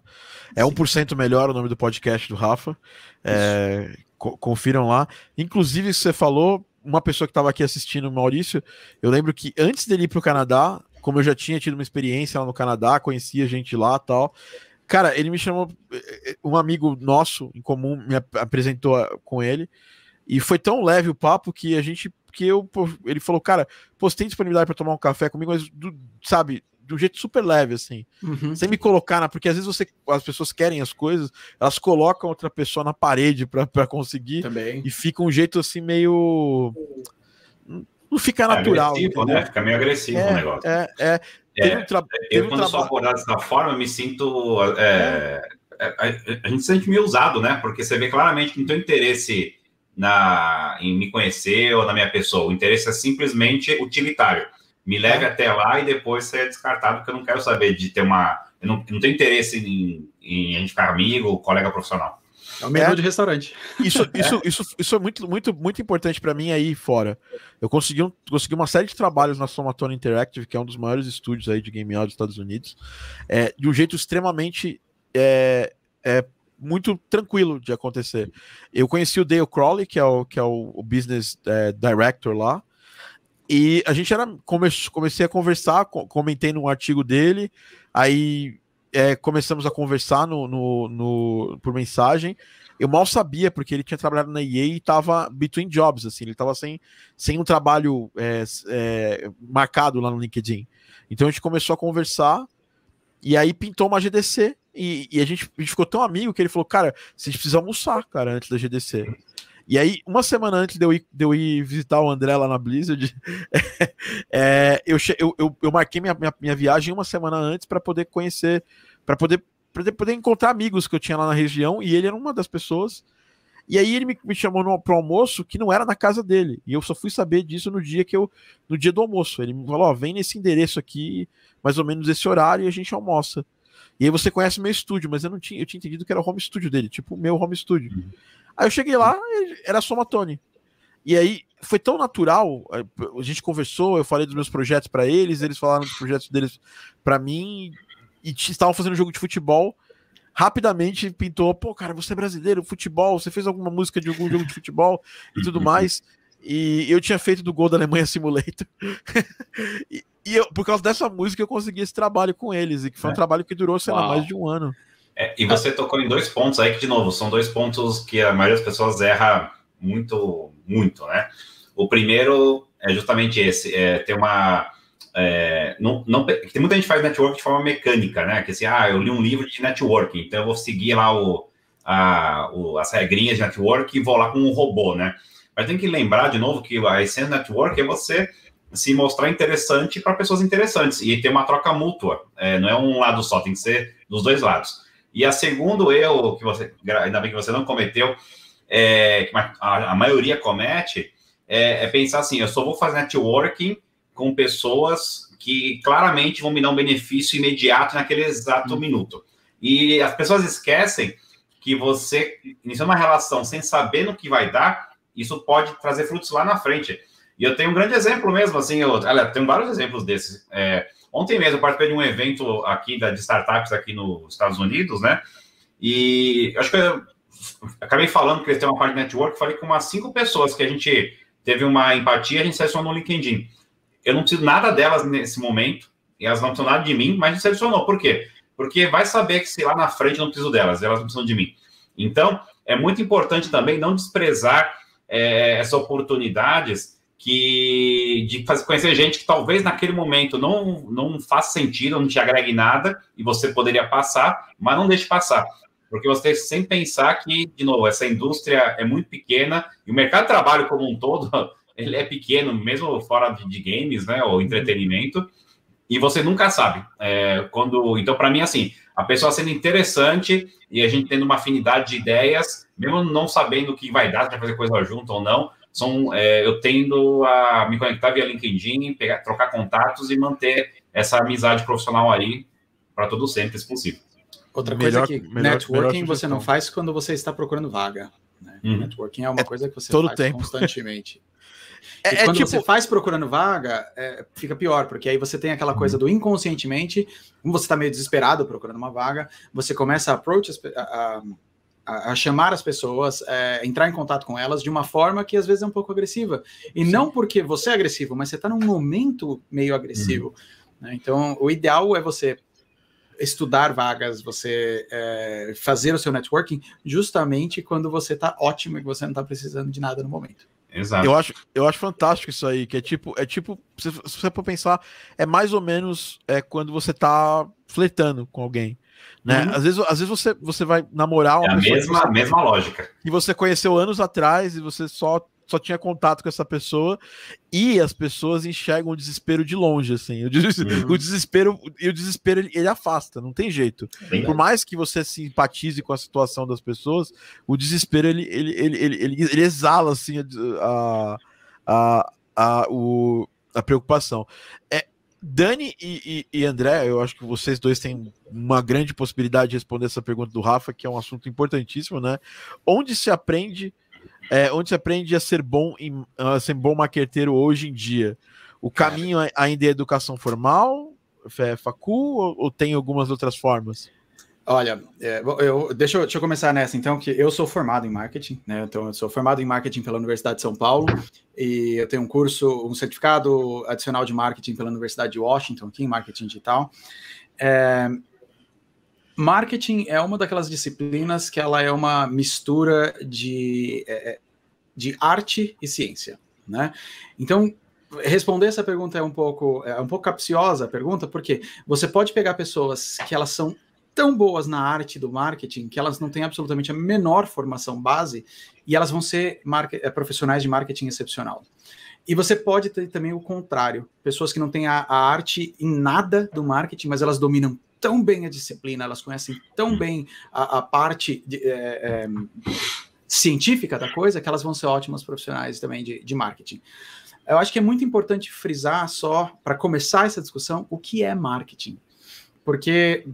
É Sim. 1% melhor o nome do podcast do Rafa. É, co confiram lá. Inclusive, você falou, uma pessoa que estava aqui assistindo, o Maurício, eu lembro que antes dele ir para o Canadá, como eu já tinha tido uma experiência lá no Canadá, conhecia gente lá tal. Cara, ele me chamou, um amigo nosso em comum me apresentou com ele. E foi tão leve o papo que a gente. que eu. Ele falou, cara, pô, você tem disponibilidade para tomar um café comigo, mas, do, sabe, de um jeito super leve, assim. Uhum. Sem me colocar na. Porque às vezes você, as pessoas querem as coisas, elas colocam outra pessoa na parede para conseguir. Também. E fica um jeito assim meio. Não fica é natural. Agressivo, né? Fica meio agressivo é, o negócio. É, é. é um tra... eu, quando um sou abordado dessa forma, eu me sinto. É, é. a, a, gente se sente meio usado, né? Porque você vê claramente que não tem interesse na, em me conhecer ou na minha pessoa. O interesse é simplesmente utilitário. me leve até lá e depois ser descartado, porque eu não quero saber de ter uma. Eu não, não tenho interesse em, em a gente ficar amigo, colega profissional. É o menu é, de restaurante. Isso, isso, isso, isso é muito, muito, muito importante para mim aí fora. Eu consegui, um, consegui uma série de trabalhos na Somatona Interactive, que é um dos maiores estúdios aí de game audio dos Estados Unidos, é, de um jeito extremamente é, é, muito tranquilo de acontecer. Eu conheci o Dale Crowley, que é o, que é o, o business é, director lá, e a gente era come, comecei a conversar, comentei num artigo dele, aí é, começamos a conversar no, no, no, por mensagem. Eu mal sabia, porque ele tinha trabalhado na EA e estava between jobs, assim, ele estava sem, sem um trabalho é, é, marcado lá no LinkedIn. Então a gente começou a conversar, e aí pintou uma GDC, e, e a, gente, a gente ficou tão amigo que ele falou, cara, você precisa almoçar, cara, antes da GDC. E aí, uma semana antes de eu ir, de eu ir visitar o André lá na Blizzard, é, eu, eu, eu, marquei minha, minha, minha, viagem uma semana antes para poder conhecer, para poder, poder, poder encontrar amigos que eu tinha lá na região, e ele era uma das pessoas. E aí ele me, me chamou pro almoço que não era na casa dele. E eu só fui saber disso no dia que eu. No dia do almoço. Ele me falou: ó, vem nesse endereço aqui, mais ou menos esse horário, e a gente almoça. E aí você conhece meu estúdio, mas eu não tinha, eu tinha entendido que era o home studio dele, tipo o meu home studio. Uhum. Aí eu cheguei lá, era Somatone. E aí foi tão natural, a gente conversou, eu falei dos meus projetos para eles, eles falaram dos projetos deles para mim e estavam fazendo um jogo de futebol. Rapidamente pintou, pô, cara, você é brasileiro, futebol, você fez alguma música de algum jogo de futebol e tudo mais. E eu tinha feito do gol da Alemanha Simulator. e, e eu, por causa dessa música eu consegui esse trabalho com eles, e que foi um é. trabalho que durou, sei lá, mais de um ano. É, e você tocou em dois pontos aí que, de novo, são dois pontos que a maioria das pessoas erra muito, muito, né? O primeiro é justamente esse, é ter uma... É, não, não, tem muita gente que faz network de forma mecânica, né? Que assim, ah, eu li um livro de networking, então eu vou seguir lá o, a, o, as regrinhas de network e vou lá com um robô, né? Mas tem que lembrar, de novo, que a essência do network é você se mostrar interessante para pessoas interessantes e ter uma troca mútua. É, não é um lado só, tem que ser dos dois lados. E a segundo erro que você, ainda bem que você não cometeu, é, que a, a maioria comete, é, é, pensar assim: eu só vou fazer networking com pessoas que claramente vão me dar um benefício imediato naquele exato uhum. minuto. E as pessoas esquecem que você iniciar uma relação sem saber no que vai dar, isso pode trazer frutos lá na frente. E eu tenho um grande exemplo mesmo, assim, eu, olha, tenho vários exemplos desses. É, Ontem mesmo eu participei de um evento aqui da, de startups aqui nos Estados Unidos, né? E acho que eu acabei falando que eles têm uma parte de network, falei com umas cinco pessoas que a gente teve uma empatia, a gente selecionou no LinkedIn. Eu não preciso nada delas nesse momento, e elas não precisam nada de mim, mas a gente selecionou. Por quê? Porque vai saber que se lá na frente eu não preciso delas, elas não precisam de mim. Então, é muito importante também não desprezar é, essas oportunidades que de fazer, conhecer gente que talvez naquele momento não, não faça sentido, não te agregue nada e você poderia passar, mas não deixe passar. Porque você sempre pensar que, de novo, essa indústria é muito pequena e o mercado de trabalho como um todo ele é pequeno, mesmo fora de, de games, né, ou entretenimento, e você nunca sabe. É, quando Então, para mim, assim, a pessoa sendo interessante e a gente tendo uma afinidade de ideias, mesmo não sabendo o que vai dar, se vai fazer coisa junto ou não, são, é, eu tendo a me conectar via LinkedIn, pegar, trocar contatos e manter essa amizade profissional aí para todo sempre, se possível. Outra melhor, coisa que melhor, networking melhor você não faz quando você está procurando vaga. Né? Uhum. Networking é uma é coisa que você todo faz tempo. constantemente. É, é, quando tipo... você faz procurando vaga, é, fica pior, porque aí você tem aquela coisa uhum. do inconscientemente, como você está meio desesperado procurando uma vaga, você começa a approach a, a, a, chamar as pessoas, é, entrar em contato com elas de uma forma que às vezes é um pouco agressiva. E Sim. não porque você é agressivo, mas você está num momento meio agressivo. Uhum. Né? Então, o ideal é você estudar vagas, você é, fazer o seu networking justamente quando você está ótimo e você não está precisando de nada no momento. Exato. Eu acho, eu acho fantástico isso aí, que é tipo, é tipo, se, se você for pensar, é mais ou menos é, quando você está flertando com alguém. Né? Uhum. Às, vezes, às vezes você, você vai namorar uma é a mesma, a mesma lógica. E você conheceu anos atrás e você só, só tinha contato com essa pessoa e as pessoas enxergam o desespero de longe, assim. O, des uhum. o desespero, e o desespero ele, ele, afasta, não tem jeito. Por mais que você simpatize com a situação das pessoas, o desespero ele, ele, ele, ele, ele, ele exala assim a, a, a, a o a preocupação. É, Dani e, e, e, André, eu acho que vocês dois têm uma grande possibilidade de responder essa pergunta do Rafa, que é um assunto importantíssimo, né? Onde se aprende, é, onde se aprende a ser bom em, a ser bom maqueteiro hoje em dia? O caminho ainda é educação formal, é facu, ou, ou tem algumas outras formas? Olha, é, eu, deixa, eu, deixa eu começar nessa, então, que eu sou formado em marketing, né? Então, eu sou formado em marketing pela Universidade de São Paulo e eu tenho um curso, um certificado adicional de marketing pela Universidade de Washington, aqui em marketing digital. É, marketing é uma daquelas disciplinas que ela é uma mistura de, é, é de arte e ciência, né? Então, responder essa pergunta é um pouco é um pouco capciosa a pergunta, porque você pode pegar pessoas que elas são tão boas na arte do marketing que elas não têm absolutamente a menor formação base e elas vão ser eh, profissionais de marketing excepcional. E você pode ter também o contrário, pessoas que não têm a, a arte em nada do marketing, mas elas dominam tão bem a disciplina, elas conhecem tão hum. bem a, a parte de, é, é, científica da coisa que elas vão ser ótimas profissionais também de, de marketing. Eu acho que é muito importante frisar só, para começar essa discussão, o que é marketing. Porque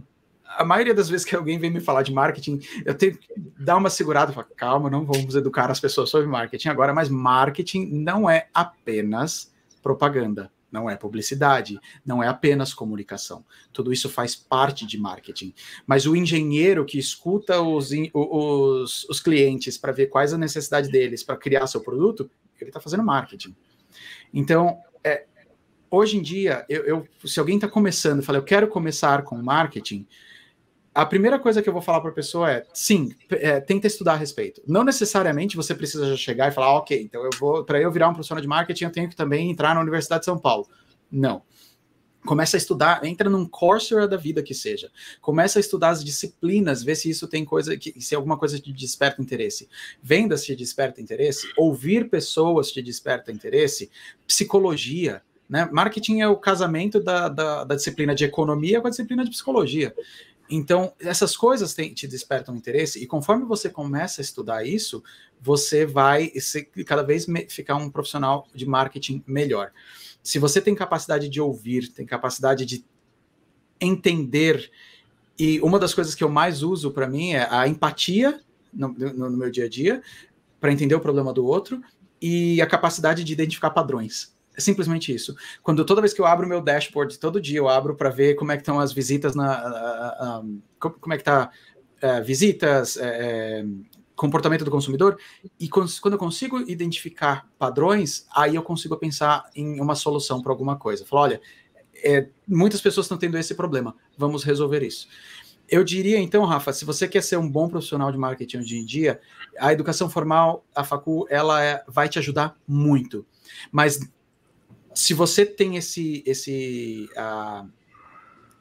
a maioria das vezes que alguém vem me falar de marketing, eu tenho que dar uma segurada e falar, calma, não vamos educar as pessoas sobre marketing agora, mas marketing não é apenas propaganda, não é publicidade, não é apenas comunicação. Tudo isso faz parte de marketing. Mas o engenheiro que escuta os, os, os clientes para ver quais a necessidade deles para criar seu produto, ele está fazendo marketing. Então, é, hoje em dia, eu, eu se alguém está começando e fala, eu quero começar com marketing, a primeira coisa que eu vou falar para a pessoa é, sim, é, tenta estudar a respeito. Não necessariamente você precisa já chegar e falar, ok, então eu vou, para eu virar um profissional de marketing, eu tenho que também entrar na Universidade de São Paulo. Não. Começa a estudar, entra num Coursera da vida que seja. Começa a estudar as disciplinas, ver se isso tem coisa, que, se alguma coisa te desperta interesse. Vendas te desperta interesse, ouvir pessoas te desperta interesse, psicologia, né? Marketing é o casamento da, da, da, disciplina de economia com a disciplina de psicologia. Então, essas coisas te, te despertam interesse, e conforme você começa a estudar isso, você vai ser, cada vez me, ficar um profissional de marketing melhor. Se você tem capacidade de ouvir, tem capacidade de entender, e uma das coisas que eu mais uso para mim é a empatia no, no, no meu dia a dia, para entender o problema do outro, e a capacidade de identificar padrões. É simplesmente isso. Quando toda vez que eu abro o meu dashboard, todo dia eu abro para ver como é que estão as visitas na, como é que tá uh, visitas, é, comportamento do consumidor, e quando eu consigo identificar padrões, aí eu consigo pensar em uma solução para alguma coisa. Falar, olha, é, muitas pessoas estão tendo esse problema, vamos resolver isso. Eu diria então, Rafa, se você quer ser um bom profissional de marketing hoje em dia, a educação formal, a facu, ela é, vai te ajudar muito. Mas se você tem esse esse uh,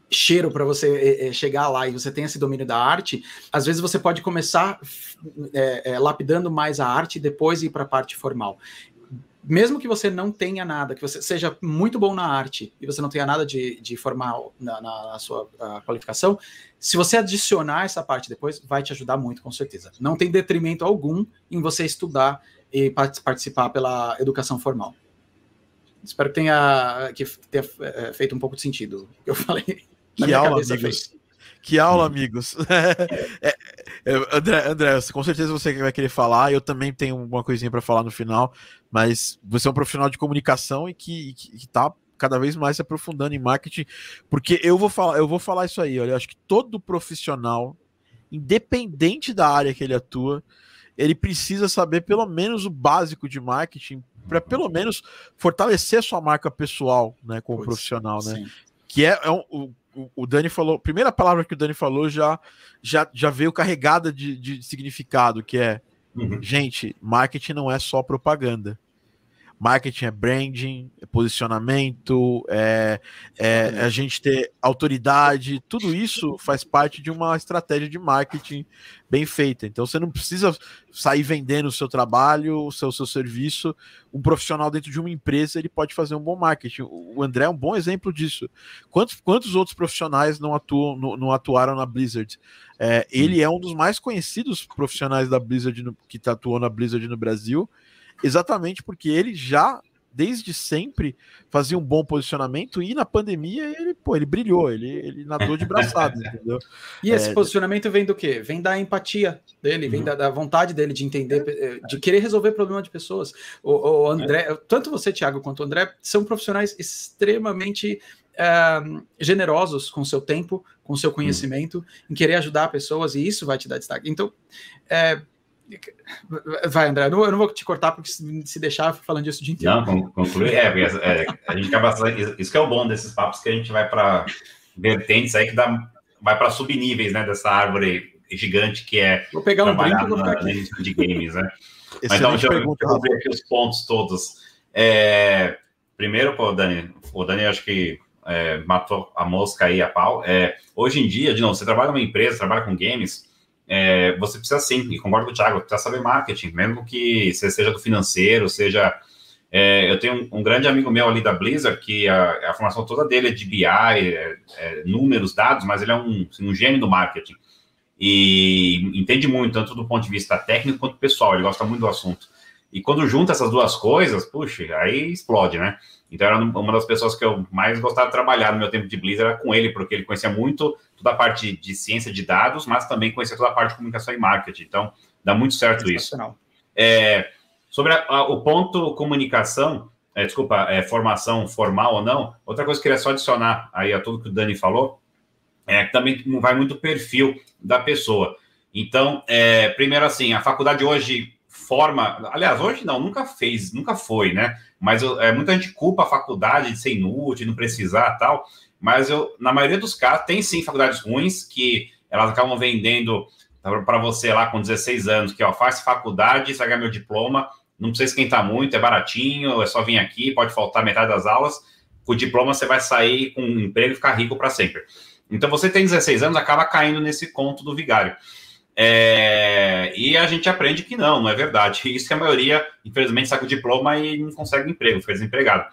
cheiro para você é, chegar lá e você tem esse domínio da arte, às vezes você pode começar é, lapidando mais a arte e depois ir para a parte formal. Mesmo que você não tenha nada, que você seja muito bom na arte e você não tenha nada de, de formal na, na sua qualificação, se você adicionar essa parte depois, vai te ajudar muito, com certeza. Não tem detrimento algum em você estudar e participar pela educação formal. Espero que tenha, que tenha é, feito um pouco de sentido o que eu falei. Que aula, amigos. Fez. Que aula, amigos. é, é, André, André, com certeza você vai querer falar. Eu também tenho uma coisinha para falar no final, mas você é um profissional de comunicação e que, está cada vez mais se aprofundando em marketing, porque eu vou falar, eu vou falar isso aí. Olha, eu acho que todo profissional, independente da área que ele atua, ele precisa saber pelo menos o básico de marketing para pelo menos fortalecer sua marca pessoal, né, como pois, profissional, né? Sim. Que é, é um, o, o Dani falou, primeira palavra que o Dani falou já já, já veio carregada de, de significado, que é, uhum. gente, marketing não é só propaganda. Marketing é branding, é posicionamento, é, é, a gente ter autoridade, tudo isso faz parte de uma estratégia de marketing bem feita. Então você não precisa sair vendendo o seu trabalho, o seu, seu serviço. Um profissional dentro de uma empresa ele pode fazer um bom marketing. O André é um bom exemplo disso. Quantos, quantos outros profissionais não, atuam, não, não atuaram na Blizzard? É, ele é um dos mais conhecidos profissionais da Blizzard no, que atuou na Blizzard no Brasil exatamente porque ele já desde sempre fazia um bom posicionamento e na pandemia ele, pô, ele brilhou, ele, ele nadou de braçada, entendeu? E esse é, posicionamento vem do quê? Vem da empatia dele, vem uhum. da, da, vontade dele de entender, eh, de querer resolver problema de pessoas. O, o André, é. tanto você, Thiago, quanto o André, são profissionais extremamente uh, generosos com seu tempo, com seu conhecimento, em querer ajudar pessoas, e isso vai te dar destaque. Então, é, Vai, André, eu não, eu não, vou te cortar, porque se, deixar, falando disso o dia inteiro. Não, conclui. É, é, a gente acaba. Isso que é o bom desses papos, que a gente vai para vertentes aí que dá, vai para subníveis, né, dessa árvore gigante que é. Vou pegar um brinco vou ficar aqui. de games, né? Mas então, deixa eu, eu ver aqui os pontos todos. É, primeiro, pô, Dani, o Dani acho que é, matou a mosca aí a pau. É, hoje em dia, de novo, você trabalha numa empresa, trabalha com games é, você precisa sim, e concordo com o Thiago, precisa saber marketing, mesmo que seja do financeiro, seja. É, eu tenho um, um, grande amigo meu ali da Blizzard, que a, a formação toda dele é de BI, é, é, números, dados, mas ele é um, um gênio do marketing. E entende muito, tanto do ponto de vista técnico quanto pessoal, ele gosta muito do assunto. E quando junta essas duas coisas, puxa, aí explode, né? Então era uma das pessoas que eu mais gostava de trabalhar no meu tempo de Blizzard era com ele, porque ele conhecia muito toda a parte de ciência de dados, mas também conhecia toda a parte de comunicação e marketing. Então dá muito certo isso. É, sobre a, a, o ponto comunicação, é, desculpa, é, formação formal ou não, outra coisa que eu queria só adicionar aí a tudo que o Dani falou, é que também vai muito o perfil da pessoa. Então, é, primeiro assim, a faculdade hoje forma, aliás, hoje não, nunca fez, nunca foi, né? Mas eu, é, muita gente culpa a faculdade de ser inútil, de não precisar tal. Mas eu, na maioria dos casos, tem sim faculdades ruins que elas acabam vendendo para você lá com 16 anos, que ó, faz faculdade, você vai ganhar meu diploma, não precisa esquentar muito, é baratinho, é só vir aqui, pode faltar metade das aulas. Com o diploma você vai sair com um emprego e ficar rico para sempre. Então você tem 16 anos, acaba caindo nesse conto do vigário. É, e a gente aprende que não, não é verdade. Isso que a maioria, infelizmente, sai com diploma e não consegue emprego, fica desempregado.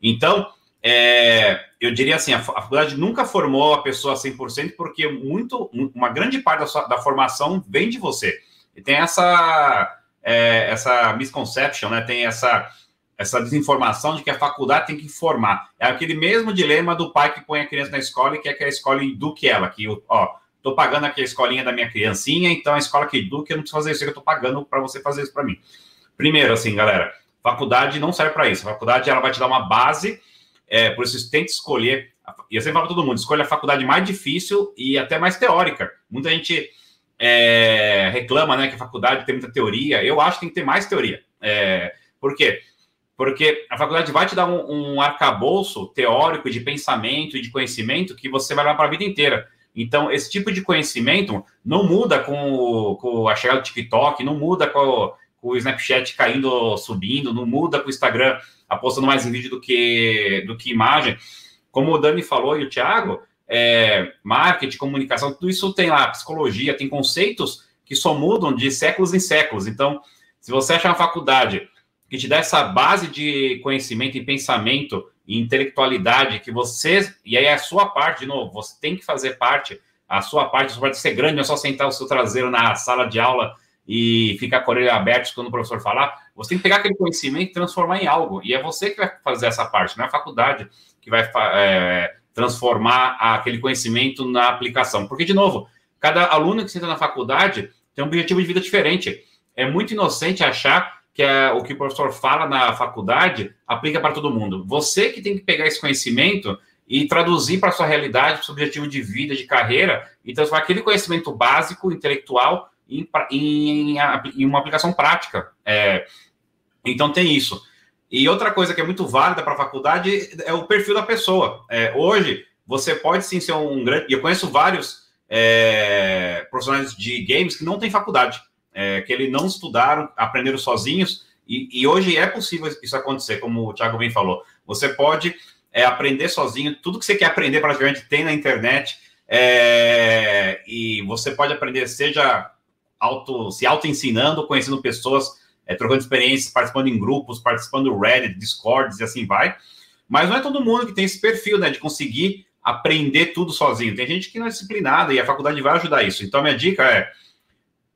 Então, é, eu diria assim, a, a, faculdade nunca formou a pessoa 100%, porque muito, uma grande parte da, sua, da formação vem de você. E tem essa, é, essa misconception, né? tem essa, essa desinformação de que a faculdade tem que formar. É aquele mesmo dilema do pai que põe a criança na escola e quer que a escola eduque ela, que, ó, Estou pagando aqui a escolinha da minha criancinha, então a escola que educa, eu não preciso fazer isso, eu estou pagando para você fazer isso para mim. Primeiro, assim, galera, faculdade não serve para isso. A faculdade ela vai te dar uma base, é, por isso tente escolher. E eu sempre falo para todo mundo: escolha a faculdade mais difícil e até mais teórica. Muita gente é, reclama né, que a faculdade tem muita teoria. Eu acho que tem que ter mais teoria. É, por quê? Porque a faculdade vai te dar um, um arcabouço teórico de pensamento e de conhecimento que você vai levar para a vida inteira. Então, esse tipo de conhecimento não muda com, com a chegada do TikTok, não muda com o, com o Snapchat caindo, subindo, não muda com o Instagram apostando mais em vídeo do que, do que imagem. Como o Dani falou e o Thiago, é, marketing, comunicação, tudo isso tem lá, psicologia, tem conceitos que só mudam de séculos em séculos. Então, se você achar uma faculdade que te dá essa base de conhecimento e pensamento intelectualidade que você, e aí é a sua parte, de novo, você tem que fazer parte, a sua parte, sua parte ser grande, não é só sentar o seu traseiro na sala de aula e ficar com a orelha aberta quando o professor falar, você tem que pegar aquele conhecimento e transformar em algo, e é você que vai fazer essa parte, não é a faculdade que vai é, transformar aquele conhecimento na aplicação, porque, de novo, cada aluno que senta na faculdade tem um objetivo de vida diferente, é muito inocente achar que é o que o professor fala na faculdade, aplica para todo mundo. Você que tem que pegar esse conhecimento e traduzir para a sua realidade, para o seu objetivo de vida, de carreira, e transformar aquele conhecimento básico, intelectual, em, em, em uma aplicação prática. É, então, tem isso. E outra coisa que é muito válida para a faculdade é o perfil da pessoa. É, hoje, você pode sim ser um grande. Eu conheço vários é, profissionais de games que não têm faculdade é, que eles não estudaram, aprenderam sozinhos, e, e, hoje é possível isso acontecer, como o Thiago bem falou. Você pode é, aprender sozinho, tudo que você quer aprender praticamente tem na internet, é, e você pode aprender, seja auto, se auto-ensinando, conhecendo pessoas, é, trocando experiências, participando em grupos, participando do Reddit, Discords e assim vai. Mas não é todo mundo que tem esse perfil, né, de conseguir aprender tudo sozinho. Tem gente que não é disciplinada e a faculdade vai ajudar isso. Então, minha dica é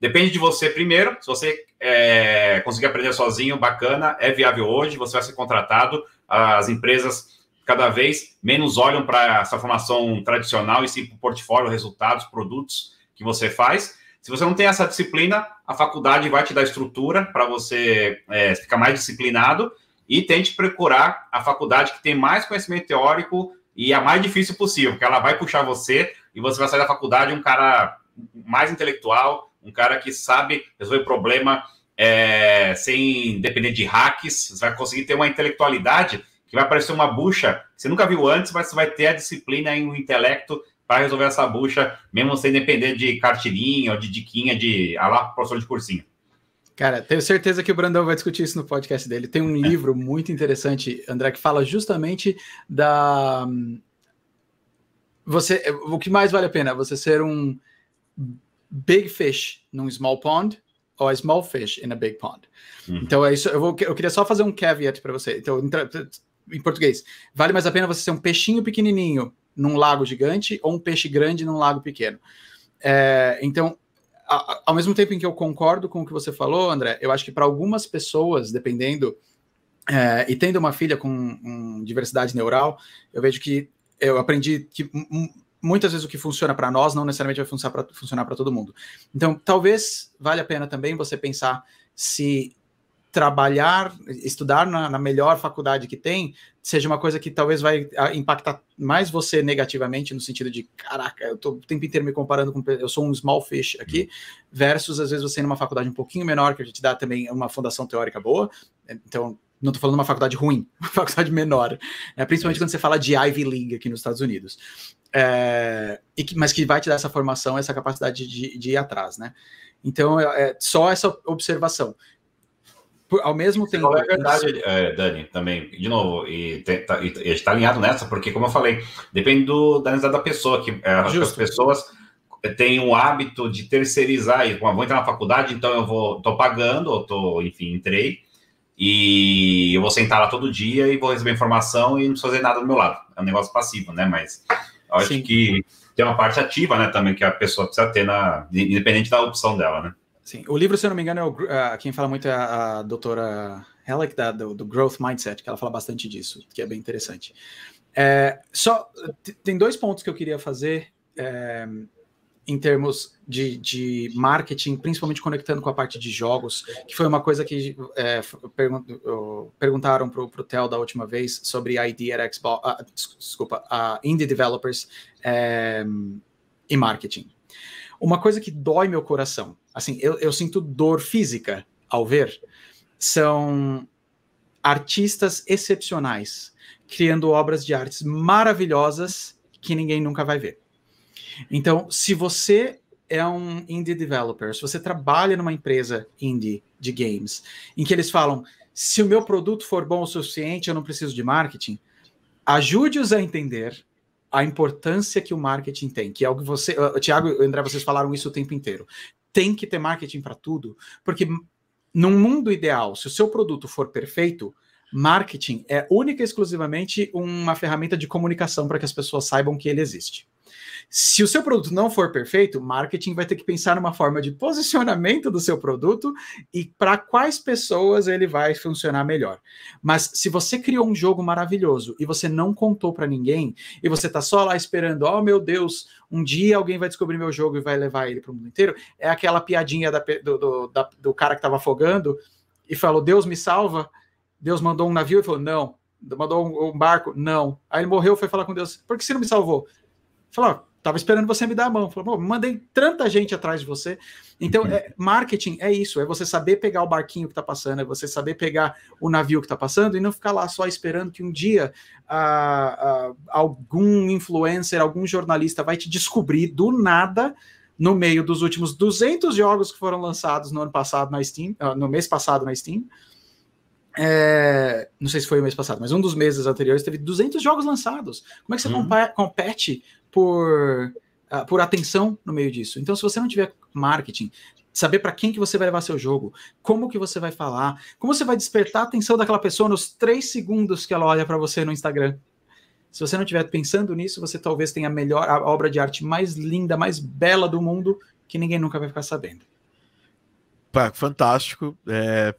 depende de você primeiro. Se você é, conseguir aprender sozinho, bacana, é viável hoje, você vai ser contratado. As empresas cada vez menos olham para essa formação tradicional e sim para o portfólio, resultados, produtos que você faz. Se você não tem essa disciplina, a faculdade vai te dar estrutura para você é, ficar mais disciplinado e tente procurar a faculdade que tem mais conhecimento teórico e a mais difícil possível, porque ela vai puxar você e você vai sair da faculdade um cara mais intelectual, um cara que sabe resolver problema é, sem depender de hacks, você vai conseguir ter uma intelectualidade que vai parecer uma bucha que você nunca viu antes, mas você vai ter a disciplina e o intelecto para resolver essa bucha, mesmo sem depender de cartilinha ou de diquinha de ah lá, professor de cursinho. Cara, tenho certeza que o Brandão vai discutir isso no podcast dele. Tem um livro muito interessante, André, que fala justamente da. Você, o que mais vale a pena? Você ser um big fish num small pond ou a small fish in a big pond. Uhum. Então é isso. Eu, vou, eu queria só fazer um caveat para você. Então, em português, vale mais a pena você ser um peixinho pequenininho num lago gigante ou um peixe grande num lago pequeno. É, então, a, ao mesmo tempo em que eu concordo com o que você falou, André, eu acho que para algumas pessoas, dependendo, é, e tendo uma filha com um, diversidade neural, eu vejo que eu aprendi que muitas vezes o que funciona para nós não necessariamente vai funcionar para todo mundo. Então, talvez valha a pena também você pensar se trabalhar, estudar na, na, melhor faculdade que tem, seja uma coisa que talvez vai ah, impactar mais você negativamente, no sentido de, caraca, eu tô o tempo inteiro me comparando com, eu sou um small fish aqui, versus às vezes você numa faculdade um pouquinho menor, que a gente dá também uma fundação teórica boa, então não estou falando uma faculdade ruim, uma faculdade menor, né? principalmente quando você fala de Ivy League aqui nos Estados Unidos, é, e que, mas que vai te dar essa formação, essa capacidade de, de ir atrás, né? Então, é, é só essa observação ao mesmo tempo. é verdade, é, Dani, também, de novo, e, tá, está alinhado nessa, porque, como eu falei, depende do, da necessidade da pessoa, que é, as pessoas têm o hábito de terceirizar, e vou entrar na faculdade, então eu vou, tô pagando, ou tô, enfim, entrei, e eu vou sentar lá todo dia e vou receber informação e não fazer nada do meu lado. É um negócio passivo, né? Mas acho Sim. que tem uma parte ativa, né, também, que a pessoa precisa ter, na, independente da opção dela, né? Sim, o livro, se eu não me engano, é o, uh, quem fala muito é a, a doutora Hellick, da, do, do, Growth Mindset, que ela fala bastante disso, que é bem interessante. É, só tem dois pontos que eu queria fazer é, em termos de, de, marketing, principalmente conectando com a parte de jogos, que foi uma coisa que é, perguntaram para o Theo da última vez sobre ID at Xbox, uh, desculpa, uh, indie developers é, e marketing. Uma coisa que dói meu coração, assim, eu, eu sinto dor física ao ver, são artistas excepcionais criando obras de artes maravilhosas que ninguém nunca vai ver. Então, se você é um indie developer, se você trabalha numa empresa indie de games, em que eles falam: se o meu produto for bom o suficiente, eu não preciso de marketing, ajude-os a entender a importância que o marketing tem, que é algo que você, uh, Tiago e André, vocês falaram isso o tempo inteiro. Tem que ter marketing para tudo, porque num mundo ideal, se o seu produto for perfeito, marketing é única e exclusivamente uma ferramenta de comunicação para que as pessoas saibam que ele existe. Se o seu produto não for perfeito, marketing vai ter que pensar numa forma de posicionamento do seu produto e para quais pessoas ele vai funcionar melhor. Mas se você criou um jogo maravilhoso e você não contou para ninguém e você está só lá esperando, oh meu Deus, um dia alguém vai descobrir meu jogo e vai levar ele para o mundo inteiro, é aquela piadinha da, do, do, da, do cara que estava afogando e falou, Deus me salva. Deus mandou um navio e falou, não. Mandou um, um barco? Não. Aí ele morreu, foi falar com Deus, por que você não me salvou? Falou, Tava esperando você me dar a mão. Falou, mandei tanta gente atrás de você. Então, é, marketing é isso: é você saber pegar o barquinho que está passando, é você saber pegar o navio que está passando e não ficar lá só esperando que um dia algum influencer, algum jornalista vai te descobrir do nada no meio dos últimos 200 jogos que foram lançados no ano passado na Steam, uh, no mês passado na Steam. É, não sei se foi o mês passado, mas um dos meses anteriores teve 200 jogos lançados. Como é que você uhum. compete por, uh, por atenção no meio disso. Então, se você não tiver marketing, saber para quem que você vai levar seu jogo, como que você vai falar, como você vai despertar a atenção daquela pessoa nos três segundos que ela olha para você no Instagram. Se você não estiver pensando nisso, você talvez tenha a melhor a obra de arte mais linda, mais bela do mundo, que ninguém nunca vai ficar sabendo. fantástico. É,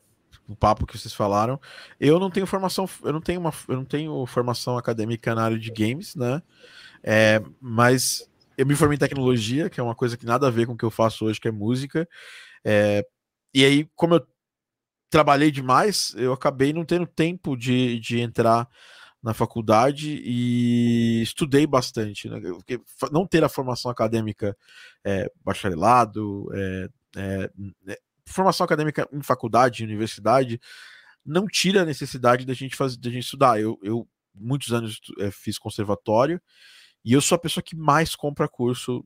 o papo que vocês falaram. Eu não tenho formação, eu não tenho uma, eu não tenho formação acadêmica na área de games, né? É, mas eu me formei em tecnologia, que é uma coisa que nada a ver com o que eu faço hoje, que é música. É, e aí, como eu trabalhei demais, eu acabei não tendo tempo de, de entrar na faculdade e estudei bastante. Né? Porque não ter a formação acadêmica, é, bacharelado, é, é, é formação acadêmica em faculdade, universidade, não tira a necessidade da gente fazer, da gente estudar. Eu, eu muitos anos é, fiz conservatório e eu sou a pessoa que mais compra curso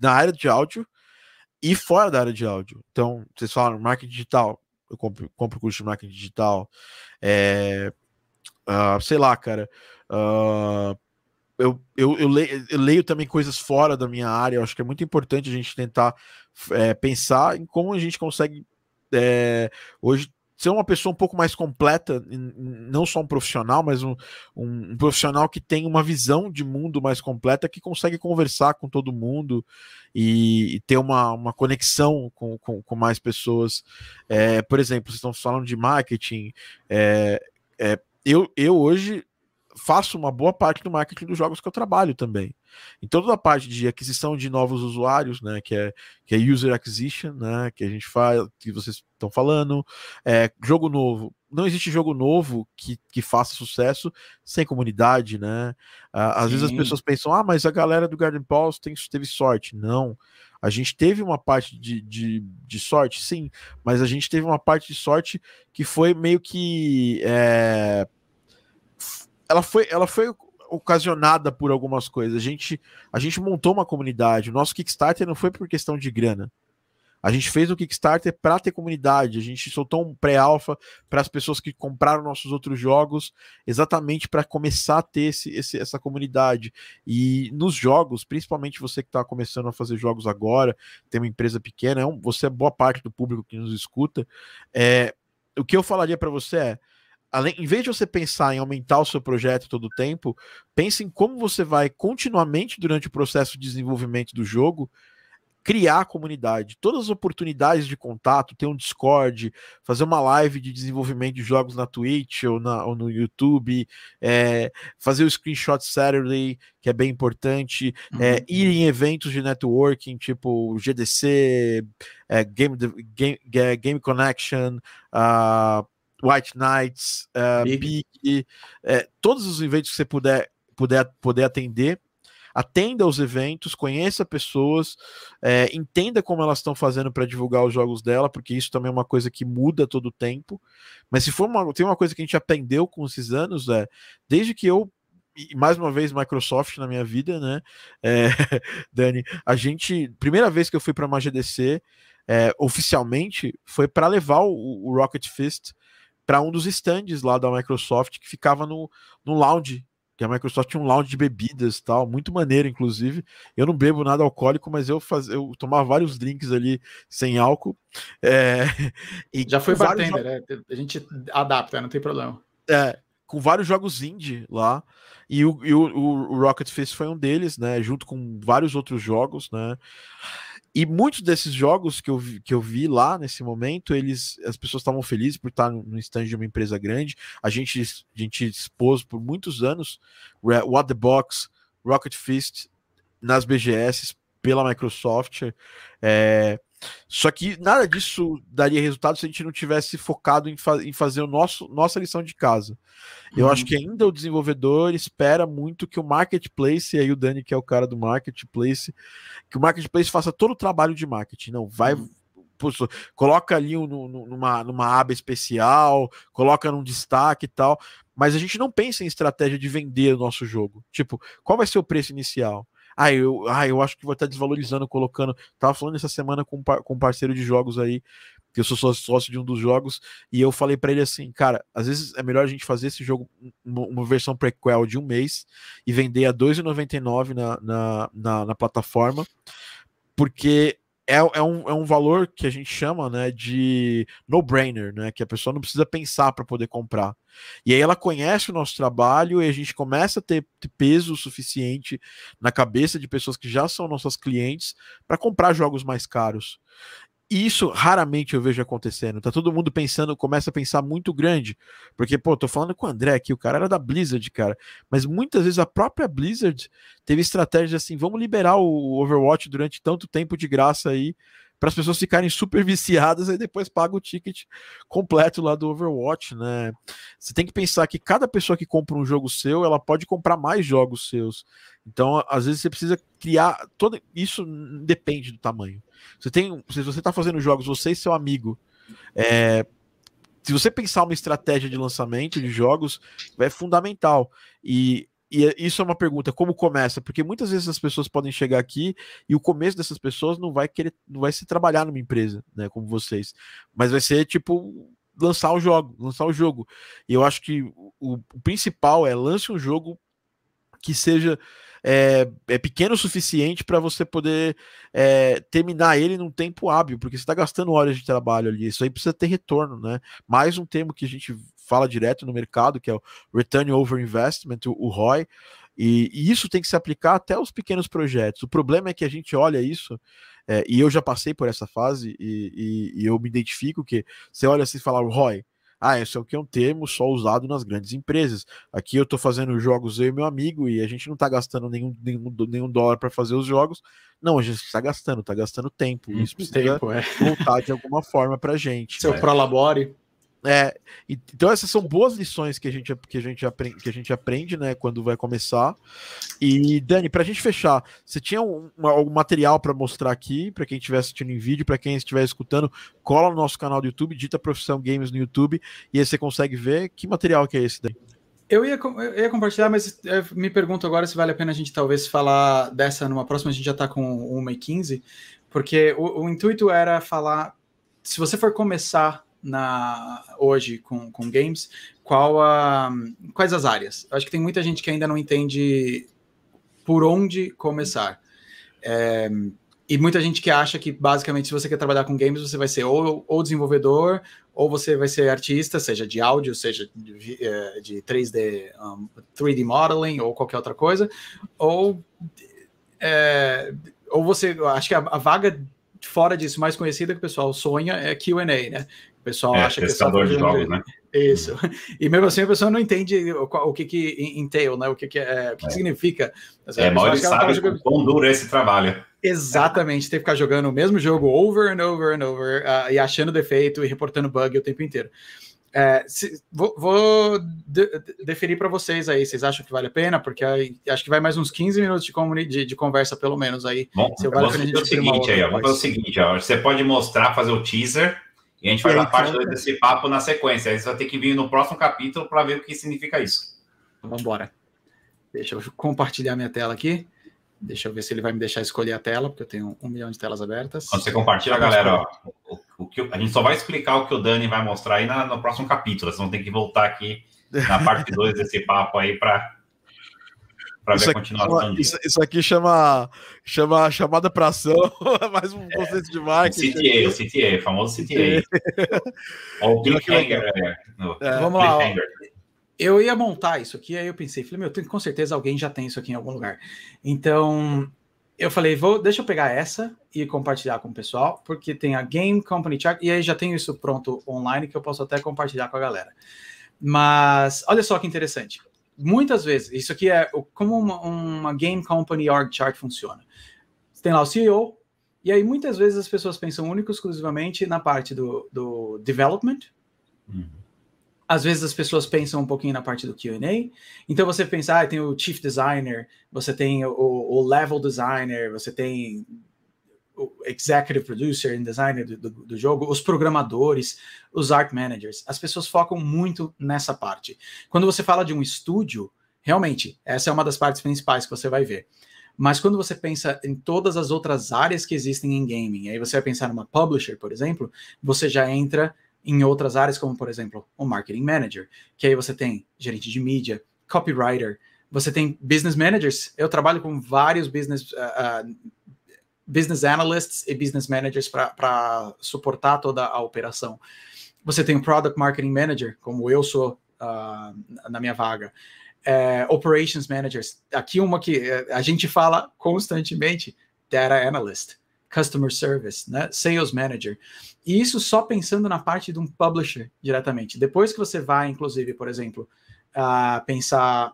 na área de áudio e fora da área de áudio. Então, vocês falaram marketing digital, eu compro, compro curso de marketing digital, é, uh, sei lá, cara. Uh, eu, eu, eu, leio, eu, leio, também coisas fora da minha área. Eu acho que é muito importante a gente tentar é, pensar em como a gente consegue é, hoje ser uma pessoa um pouco mais completa, não só um profissional, mas um, um, um, profissional que tem uma visão de mundo mais completa, que consegue conversar com todo mundo e, e ter uma, uma conexão com, com, com mais pessoas. É, por exemplo, vocês estão falando de marketing. É, é, eu, eu hoje faço uma boa parte do marketing dos jogos que eu trabalho também. Então toda a parte de aquisição de novos usuários, né, que é que é user acquisition, né, que a gente faz, que vocês estão falando, é jogo novo. Não existe jogo novo que, que faça sucesso sem comunidade, né? Às Sim. vezes as pessoas pensam, ah, mas a galera do Garden Pulse tem, teve sorte. Não. A gente teve uma parte de, de, de, sorte, sim, mas a gente teve uma parte de sorte que foi meio que. É... Ela, foi, ela foi ocasionada por algumas coisas. A gente, a gente montou uma comunidade. O nosso Kickstarter não foi por questão de grana. A gente fez o Kickstarter para ter comunidade. A gente soltou um pré-alpha para as pessoas que compraram nossos outros jogos, exatamente para começar a ter esse, esse, essa comunidade. E nos jogos, principalmente você que está começando a fazer jogos agora, tem uma empresa pequena, é você é boa parte do público que nos escuta. É, o que eu falaria para você é além, em vez de você pensar em aumentar o seu projeto todo o tempo, pense em como você vai continuamente durante o processo de desenvolvimento do jogo criar a comunidade, todas as oportunidades de contato, ter um Discord, fazer uma live de desenvolvimento de jogos na Twitch ou, na, ou no YouTube, é, fazer o Screenshot Saturday, que é bem importante, é, uhum. é, ir em eventos de networking, tipo GDC, é, Game, Game, Game Connection, uh, White Knights, uh, Big, Big é, todos os eventos que você puder, puder, poder atender, atenda aos eventos, conheça pessoas, é, entenda como elas estão fazendo para divulgar os jogos dela, porque isso também é uma coisa que muda todo o tempo. Mas se for uma, tem uma coisa que a gente aprendeu com esses anos, é desde que eu e mais uma vez Microsoft na minha vida, né, é, Dani? A gente, primeira vez que eu fui para uma GDC é, oficialmente foi para levar o, o Rocket Fist para um dos stands lá da Microsoft que ficava no, no lounge que a Microsoft tinha um lounge de bebidas tal, muito maneiro, inclusive. Eu não bebo nada alcoólico, mas eu, faz, eu tomava vários drinks ali sem álcool. É, Já foi bartender, né? A gente adapta, não tem problema. É, com vários jogos indie lá. E o, e o, o Rocket Fist foi um deles, né? Junto com vários outros jogos, né? E muitos desses jogos que eu, vi, que eu vi lá nesse momento, eles as pessoas estavam felizes por estar no stand de uma empresa grande. A gente, a gente expôs por muitos anos What the Box, Rocket Fist nas BGS pela Microsoft. É, só que nada disso daria resultado se a gente não tivesse focado em, fa em fazer o nosso, nossa lição de casa. Eu uhum. acho que ainda o desenvolvedor espera muito que o marketplace, e aí o Dani, que é o cara do marketplace, que o marketplace faça todo o trabalho de marketing. Não, vai. Uhum. coloca ali um, numa, numa aba especial, coloca num destaque e tal, mas a gente não pensa em estratégia de vender o nosso jogo. Tipo, qual vai ser o preço inicial? Ah, eu, ah, eu acho que vou estar desvalorizando, colocando. Tava falando essa semana com, com um parceiro de jogos aí, que eu sou sócio de um dos jogos, e eu falei para ele assim, cara, às vezes é melhor a gente fazer esse jogo, uma, versão prequel de um mês, e vender a R$2,99 na, na, na, na plataforma, porque é, é, um, é um valor que a gente chama né, de no-brainer, né? Que a pessoa não precisa pensar para poder comprar. E aí ela conhece o nosso trabalho e a gente começa a ter, ter peso suficiente na cabeça de pessoas que já são nossas clientes para comprar jogos mais caros. E isso raramente eu vejo acontecendo. Tá todo mundo pensando, começa a pensar muito grande. Porque, pô, tô falando com o André aqui, o cara era da Blizzard, cara. Mas muitas vezes a própria Blizzard teve estratégia assim: vamos liberar o Overwatch durante tanto tempo de graça aí, para as pessoas ficarem super viciadas e depois paga o ticket completo lá do Overwatch, né? Você tem que pensar que cada pessoa que compra um jogo seu, ela pode comprar mais jogos seus. Então, às vezes você precisa criar todo isso depende do tamanho. Você tem, se você está fazendo jogos, você e seu amigo, é, se você pensar uma estratégia de lançamento de jogos, é fundamental. E e isso é uma pergunta, como começa? Porque muitas vezes as pessoas podem chegar aqui e o começo dessas pessoas não vai querer, não vai se trabalhar numa empresa, né, como vocês, mas vai ser tipo lançar o jogo, lançar o jogo. E eu acho que o, o principal é lance um jogo que seja é, é pequeno o suficiente para você poder é, terminar ele num tempo hábil, porque você está gastando horas de trabalho ali. Isso aí precisa ter retorno, né? Mais um termo que a gente fala direto no mercado, que é o Return Over Investment, o, ROI. E, e, isso tem que se aplicar até aos pequenos projetos. O problema é que a gente olha isso, é, e eu já passei por essa fase, e, e, e eu me identifico que você olha assim e fala, ROI, ah, esse aqui é um termo só usado nas grandes empresas. Aqui eu estou fazendo jogos eu e meu amigo e a gente não está gastando nenhum, nenhum, nenhum dólar para fazer os jogos. Não, a gente está gastando, está gastando tempo. Isso precisa tempo, é. voltar de alguma forma para a gente. Seu é. prolabore. É, então essas são boas lições que a gente, que a gente, aprende, que a gente aprende, né, quando vai começar. E Dani, para a gente fechar, você tinha um, um material para mostrar aqui para quem estiver assistindo em vídeo, para quem estiver escutando, cola no nosso canal do YouTube, dita Profissão Games no YouTube e aí você consegue ver que material que é esse daí. Eu ia, eu ia compartilhar, mas me pergunto agora se vale a pena a gente talvez falar dessa numa próxima. A gente já está com 1 e 15, porque o, o intuito era falar. Se você for começar na hoje com, com games, qual a, quais as áreas? Eu acho que tem muita gente que ainda não entende por onde começar. É, e muita gente que acha que basicamente se você quer trabalhar com games, você vai ser ou, ou desenvolvedor, ou você vai ser artista, seja de áudio, seja de, de 3D, um, 3D modeling ou qualquer outra coisa, ou é, ou você, acho que a, a vaga fora disso mais conhecida que o pessoal sonha é Q&A, né? O pessoal é, acha que é só de jogos, né? Isso. E mesmo assim a pessoa não entende o, o que que entail, né? O que que, é, o que, é. significa. É, mal ele sabe jogando... quão duro é esse trabalho. Exatamente, tem que ficar jogando o mesmo jogo over and over and over uh, e achando defeito e reportando bug o tempo inteiro. É, se, vou, vou de, deferir para vocês aí. Vocês acham que vale a pena? Porque aí, acho que vai mais uns 15 minutos de, de, de conversa, pelo menos aí. Bom, se vale a pena a gente o seguinte aí, ó, vamos fazer o seguinte, ó, você pode mostrar, fazer o teaser e a gente faz a parte então, desse papo na sequência. Aí você vai ter que vir no próximo capítulo para ver o que significa isso. Vamos embora. Deixa eu compartilhar minha tela aqui. Deixa eu ver se ele vai me deixar escolher a tela, porque eu tenho um milhão de telas abertas. Quando você compartilha, galera, ó, o, que a gente só vai explicar o que o Dani vai mostrar aí na, no próximo capítulo. Vocês vão ter que voltar aqui na parte 2 desse papo aí para para ver a continuação Isso, isso, aqui chama, chama chamada para ação, mais um conceito é, de marketing. CTA, o CTA, o famoso CTA. Ou o cliffhanger. É, é, Vamos lá. Eu ia montar isso aqui, aí eu pensei, falei, meu, com certeza alguém já tem isso aqui em algum lugar. Então, eu falei, vou, deixa eu pegar essa e compartilhar com o pessoal, porque tem a Game Company Chart, e aí já tenho isso pronto online que eu posso até compartilhar com a galera. Mas olha só que interessante muitas vezes, isso aqui é como uma, uma game company org chart funciona. Tem lá o CEO, e aí muitas vezes as pessoas pensam único exclusivamente na parte do, do development. Uhum. Às vezes as pessoas pensam um pouquinho na parte do QA. Então você pensa, ah, tem o chief designer, você tem o, o level designer, você tem o executive producer e designer do, do, do, jogo, os programadores, os art managers. As pessoas focam muito nessa parte. Quando você fala de um estúdio, realmente, essa é uma das partes principais que você vai ver. Mas quando você pensa em todas as outras áreas que existem em gaming, aí você vai pensar numa publisher, por exemplo, você já entra em outras áreas, como por exemplo, o marketing manager, que aí você tem gerente de mídia, copywriter, você tem business managers. Eu trabalho com vários business uh, uh, business analysts e business managers para suportar toda a operação. Você tem o product marketing manager, como eu sou uh, na minha vaga. É, operations managers. Aqui uma que é, a gente fala constantemente, data analyst. Customer Service, né? Sales Manager. E isso só pensando na parte de um publisher diretamente. Depois que você vai, inclusive, por exemplo, uh, pensar,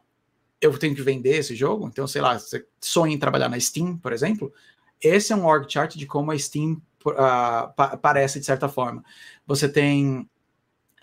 eu tenho que vender esse jogo, então, sei lá, você sonha em trabalhar na Steam, por exemplo, esse é um org chart de como a Steam uh, pa parece de certa forma. Você tem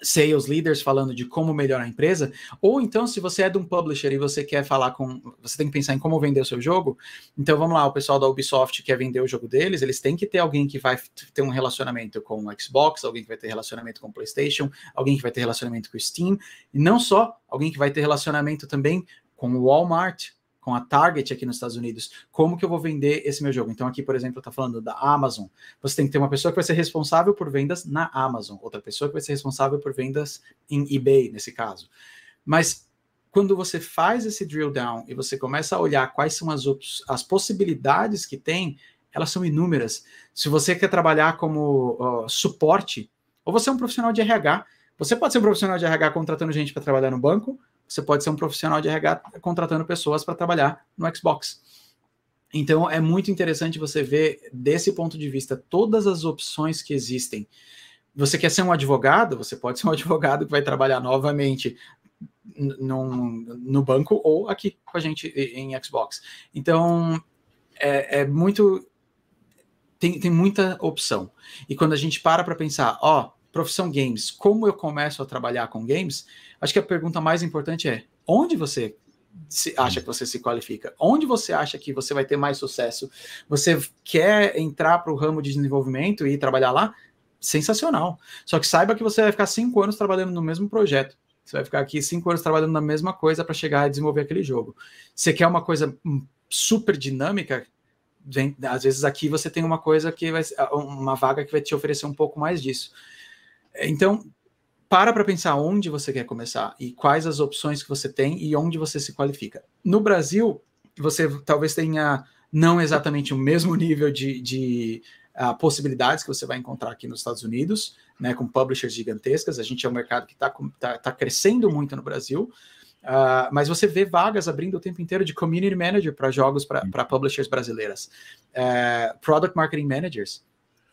sales leaders falando de como melhorar a empresa, ou então se você é de um publisher e você quer falar com, você tem que pensar em como vender o seu jogo, então vamos lá, o pessoal da Ubisoft quer vender o jogo deles, eles têm que ter alguém que vai ter um relacionamento com o Xbox, alguém que vai ter relacionamento com o PlayStation, alguém que vai ter relacionamento com o Steam, e não só, alguém que vai ter relacionamento também com o Walmart, com a Target aqui nos Estados Unidos, como que eu vou vender esse meu jogo? Então, aqui, por exemplo, está falando da Amazon. Você tem que ter uma pessoa que vai ser responsável por vendas na Amazon, outra pessoa que vai ser responsável por vendas em eBay, nesse caso. Mas quando você faz esse drill down e você começa a olhar quais são as, as possibilidades que tem, elas são inúmeras. Se você quer trabalhar como uh, suporte, ou você é um profissional de RH, você pode ser um profissional de RH contratando gente para trabalhar no banco, você pode ser um profissional de RH contratando pessoas para trabalhar no Xbox. Então é muito interessante você ver desse ponto de vista todas as opções que existem. Você quer ser um advogado? Você pode ser um advogado que vai trabalhar novamente num, no banco ou aqui com a gente em Xbox. Então é, é muito tem, tem muita opção. E quando a gente para para pensar, ó, profissão games, como eu começo a trabalhar com games? Acho que a pergunta mais importante é: onde você acha que você se qualifica? Onde você acha que você vai ter mais sucesso? Você quer entrar para o ramo de desenvolvimento e trabalhar lá? Sensacional. Só que saiba que você vai ficar cinco anos trabalhando no mesmo projeto. Você vai ficar aqui cinco anos trabalhando na mesma coisa para chegar a desenvolver aquele jogo. Você quer uma coisa hum, super dinâmica? Vem, às vezes aqui você tem uma coisa que vai uma vaga que vai te oferecer um pouco mais disso. Então, para para pensar onde você quer começar e quais as opções que você tem e onde você se qualifica. No Brasil, você talvez tenha não exatamente o mesmo nível de, de uh, possibilidades que você vai encontrar aqui nos Estados Unidos, né, com publishers gigantescas. A gente é um mercado que está tá, tá crescendo muito no Brasil. Uh, mas você vê vagas abrindo o tempo inteiro de community manager para jogos para publishers brasileiras, uh, product marketing managers,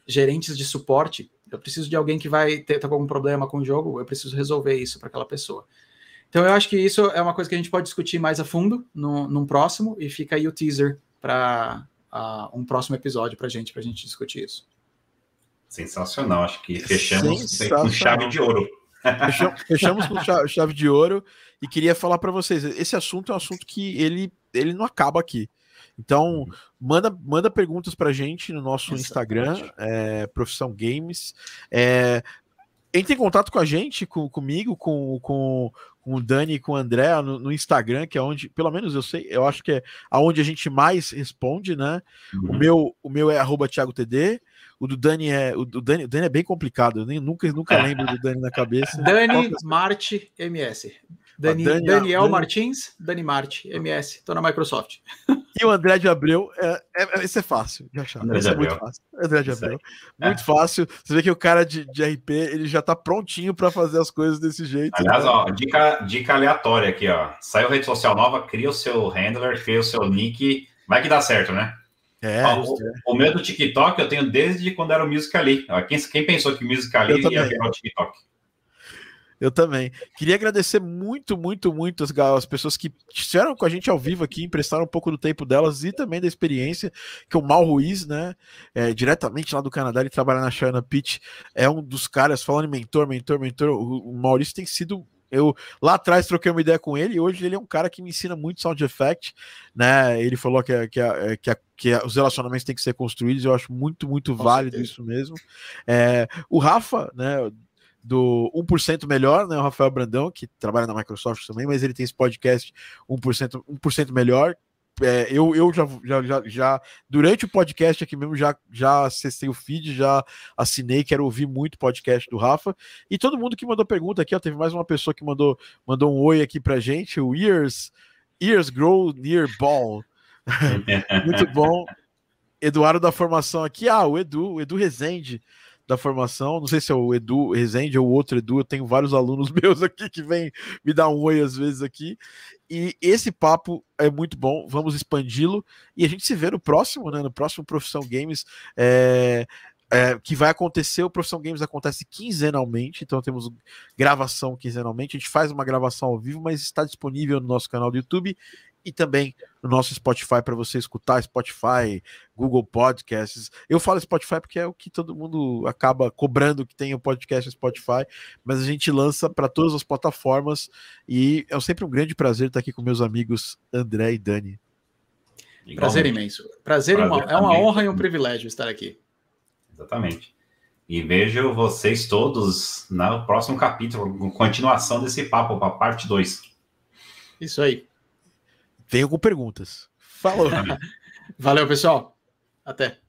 gerentes de suporte eu preciso de alguém que vai ter tá com algum problema com o jogo, eu preciso resolver isso para aquela pessoa. Então eu acho que isso é uma coisa que a gente pode discutir mais a fundo no, num próximo, e fica aí o teaser para uh, um próximo episódio para gente, para a gente discutir isso. Sensacional, acho que fechamos com chave de ouro. Fechamos com chave de ouro e queria falar para vocês, esse assunto é um assunto que ele, ele não acaba aqui. Então, manda, manda perguntas para gente no nosso. Instagram, é, Profissão Games. É, entre em contato com a gente, com, comigo, com, com, com o Dani e com o André no, no, Instagram, que é onde, pelo menos eu sei, eu acho que é aonde a gente mais responde, né? Uhum. O, meu, o meu é arroba ThiagoTD. O do Dani é. O, do Dani, o Dani é bem complicado, eu nem, nunca, nunca lembro do Dani na cabeça. Dani Marte MS. Dani, Daniel, Daniel Dani... Martins, Dani Marte, MS, estou na Microsoft. E o André de Abreu, é, é, esse é fácil de achar. André esse é muito fácil. André de Abreu. Muito é. fácil. Você vê que o cara de, de RP, ele já está prontinho para fazer as coisas desse jeito. Aliás, ó, dica, dica aleatória aqui, ó. Saiu rede social nova, cria o seu handler, cria o seu nick, vai que dá certo, né? É, ó, o, o, meu do TikTok eu tenho desde quando era o Musical.ly. Quem, quem pensou que o Musical.ly ia virar o TikTok? Eu também. Queria agradecer muito, muito, muito as, as, pessoas que estiveram com a gente ao vivo aqui, emprestaram um pouco do tempo delas e também da experiência, que o Mal Ruiz, né, é, diretamente lá do Canadá, ele trabalha na China Pitch, é um dos caras, falando em mentor, mentor, mentor, o, o Maurício tem sido eu lá atrás troquei uma ideia com ele e hoje ele é um cara que me ensina muito sound effect, né? Ele falou que, que, que, que os relacionamentos têm que ser construídos, eu acho muito, muito válido isso mesmo. É, o Rafa, né? Do 1% melhor, né? O Rafael Brandão, que trabalha na Microsoft também, mas ele tem esse podcast 1%, 1% melhor. É, eu eu já, já, já, já, durante o podcast aqui mesmo, já, já acessei o feed, já assinei, quero ouvir muito podcast do Rafa. E todo mundo que mandou pergunta aqui, ó, teve mais uma pessoa que mandou, mandou um oi aqui pra gente, o Ears, Ears Grow Near Ball. muito bom. Eduardo da formação aqui, ah, o Edu, o Edu Rezende da formação. Não sei se é o Edu Rezende ou outro Edu. Eu tenho vários alunos meus aqui que vêm me dar um oi às vezes aqui. E esse papo é muito bom. Vamos expandi-lo e a gente se vê no próximo, né? No próximo Profissão Games. É, é, que vai acontecer, o Profissão Games acontece quinzenalmente, então temos gravação quinzenalmente, a gente faz uma gravação ao vivo, mas está disponível no nosso canal do YouTube e também no nosso Spotify para você escutar Spotify, Google Podcasts. Eu falo Spotify porque é o que todo mundo acaba cobrando que tem o podcast Spotify, mas a gente lança para todas as plataformas e é sempre um grande prazer estar aqui com meus amigos André e Dani. Prazer imenso. Prazer, prazer uma, é uma honra e um privilégio estar aqui. Exatamente. E vejo vocês todos no próximo capítulo, continuação desse papo, para parte 2. Isso aí. Venho com perguntas. Falou. Valeu, pessoal. Até.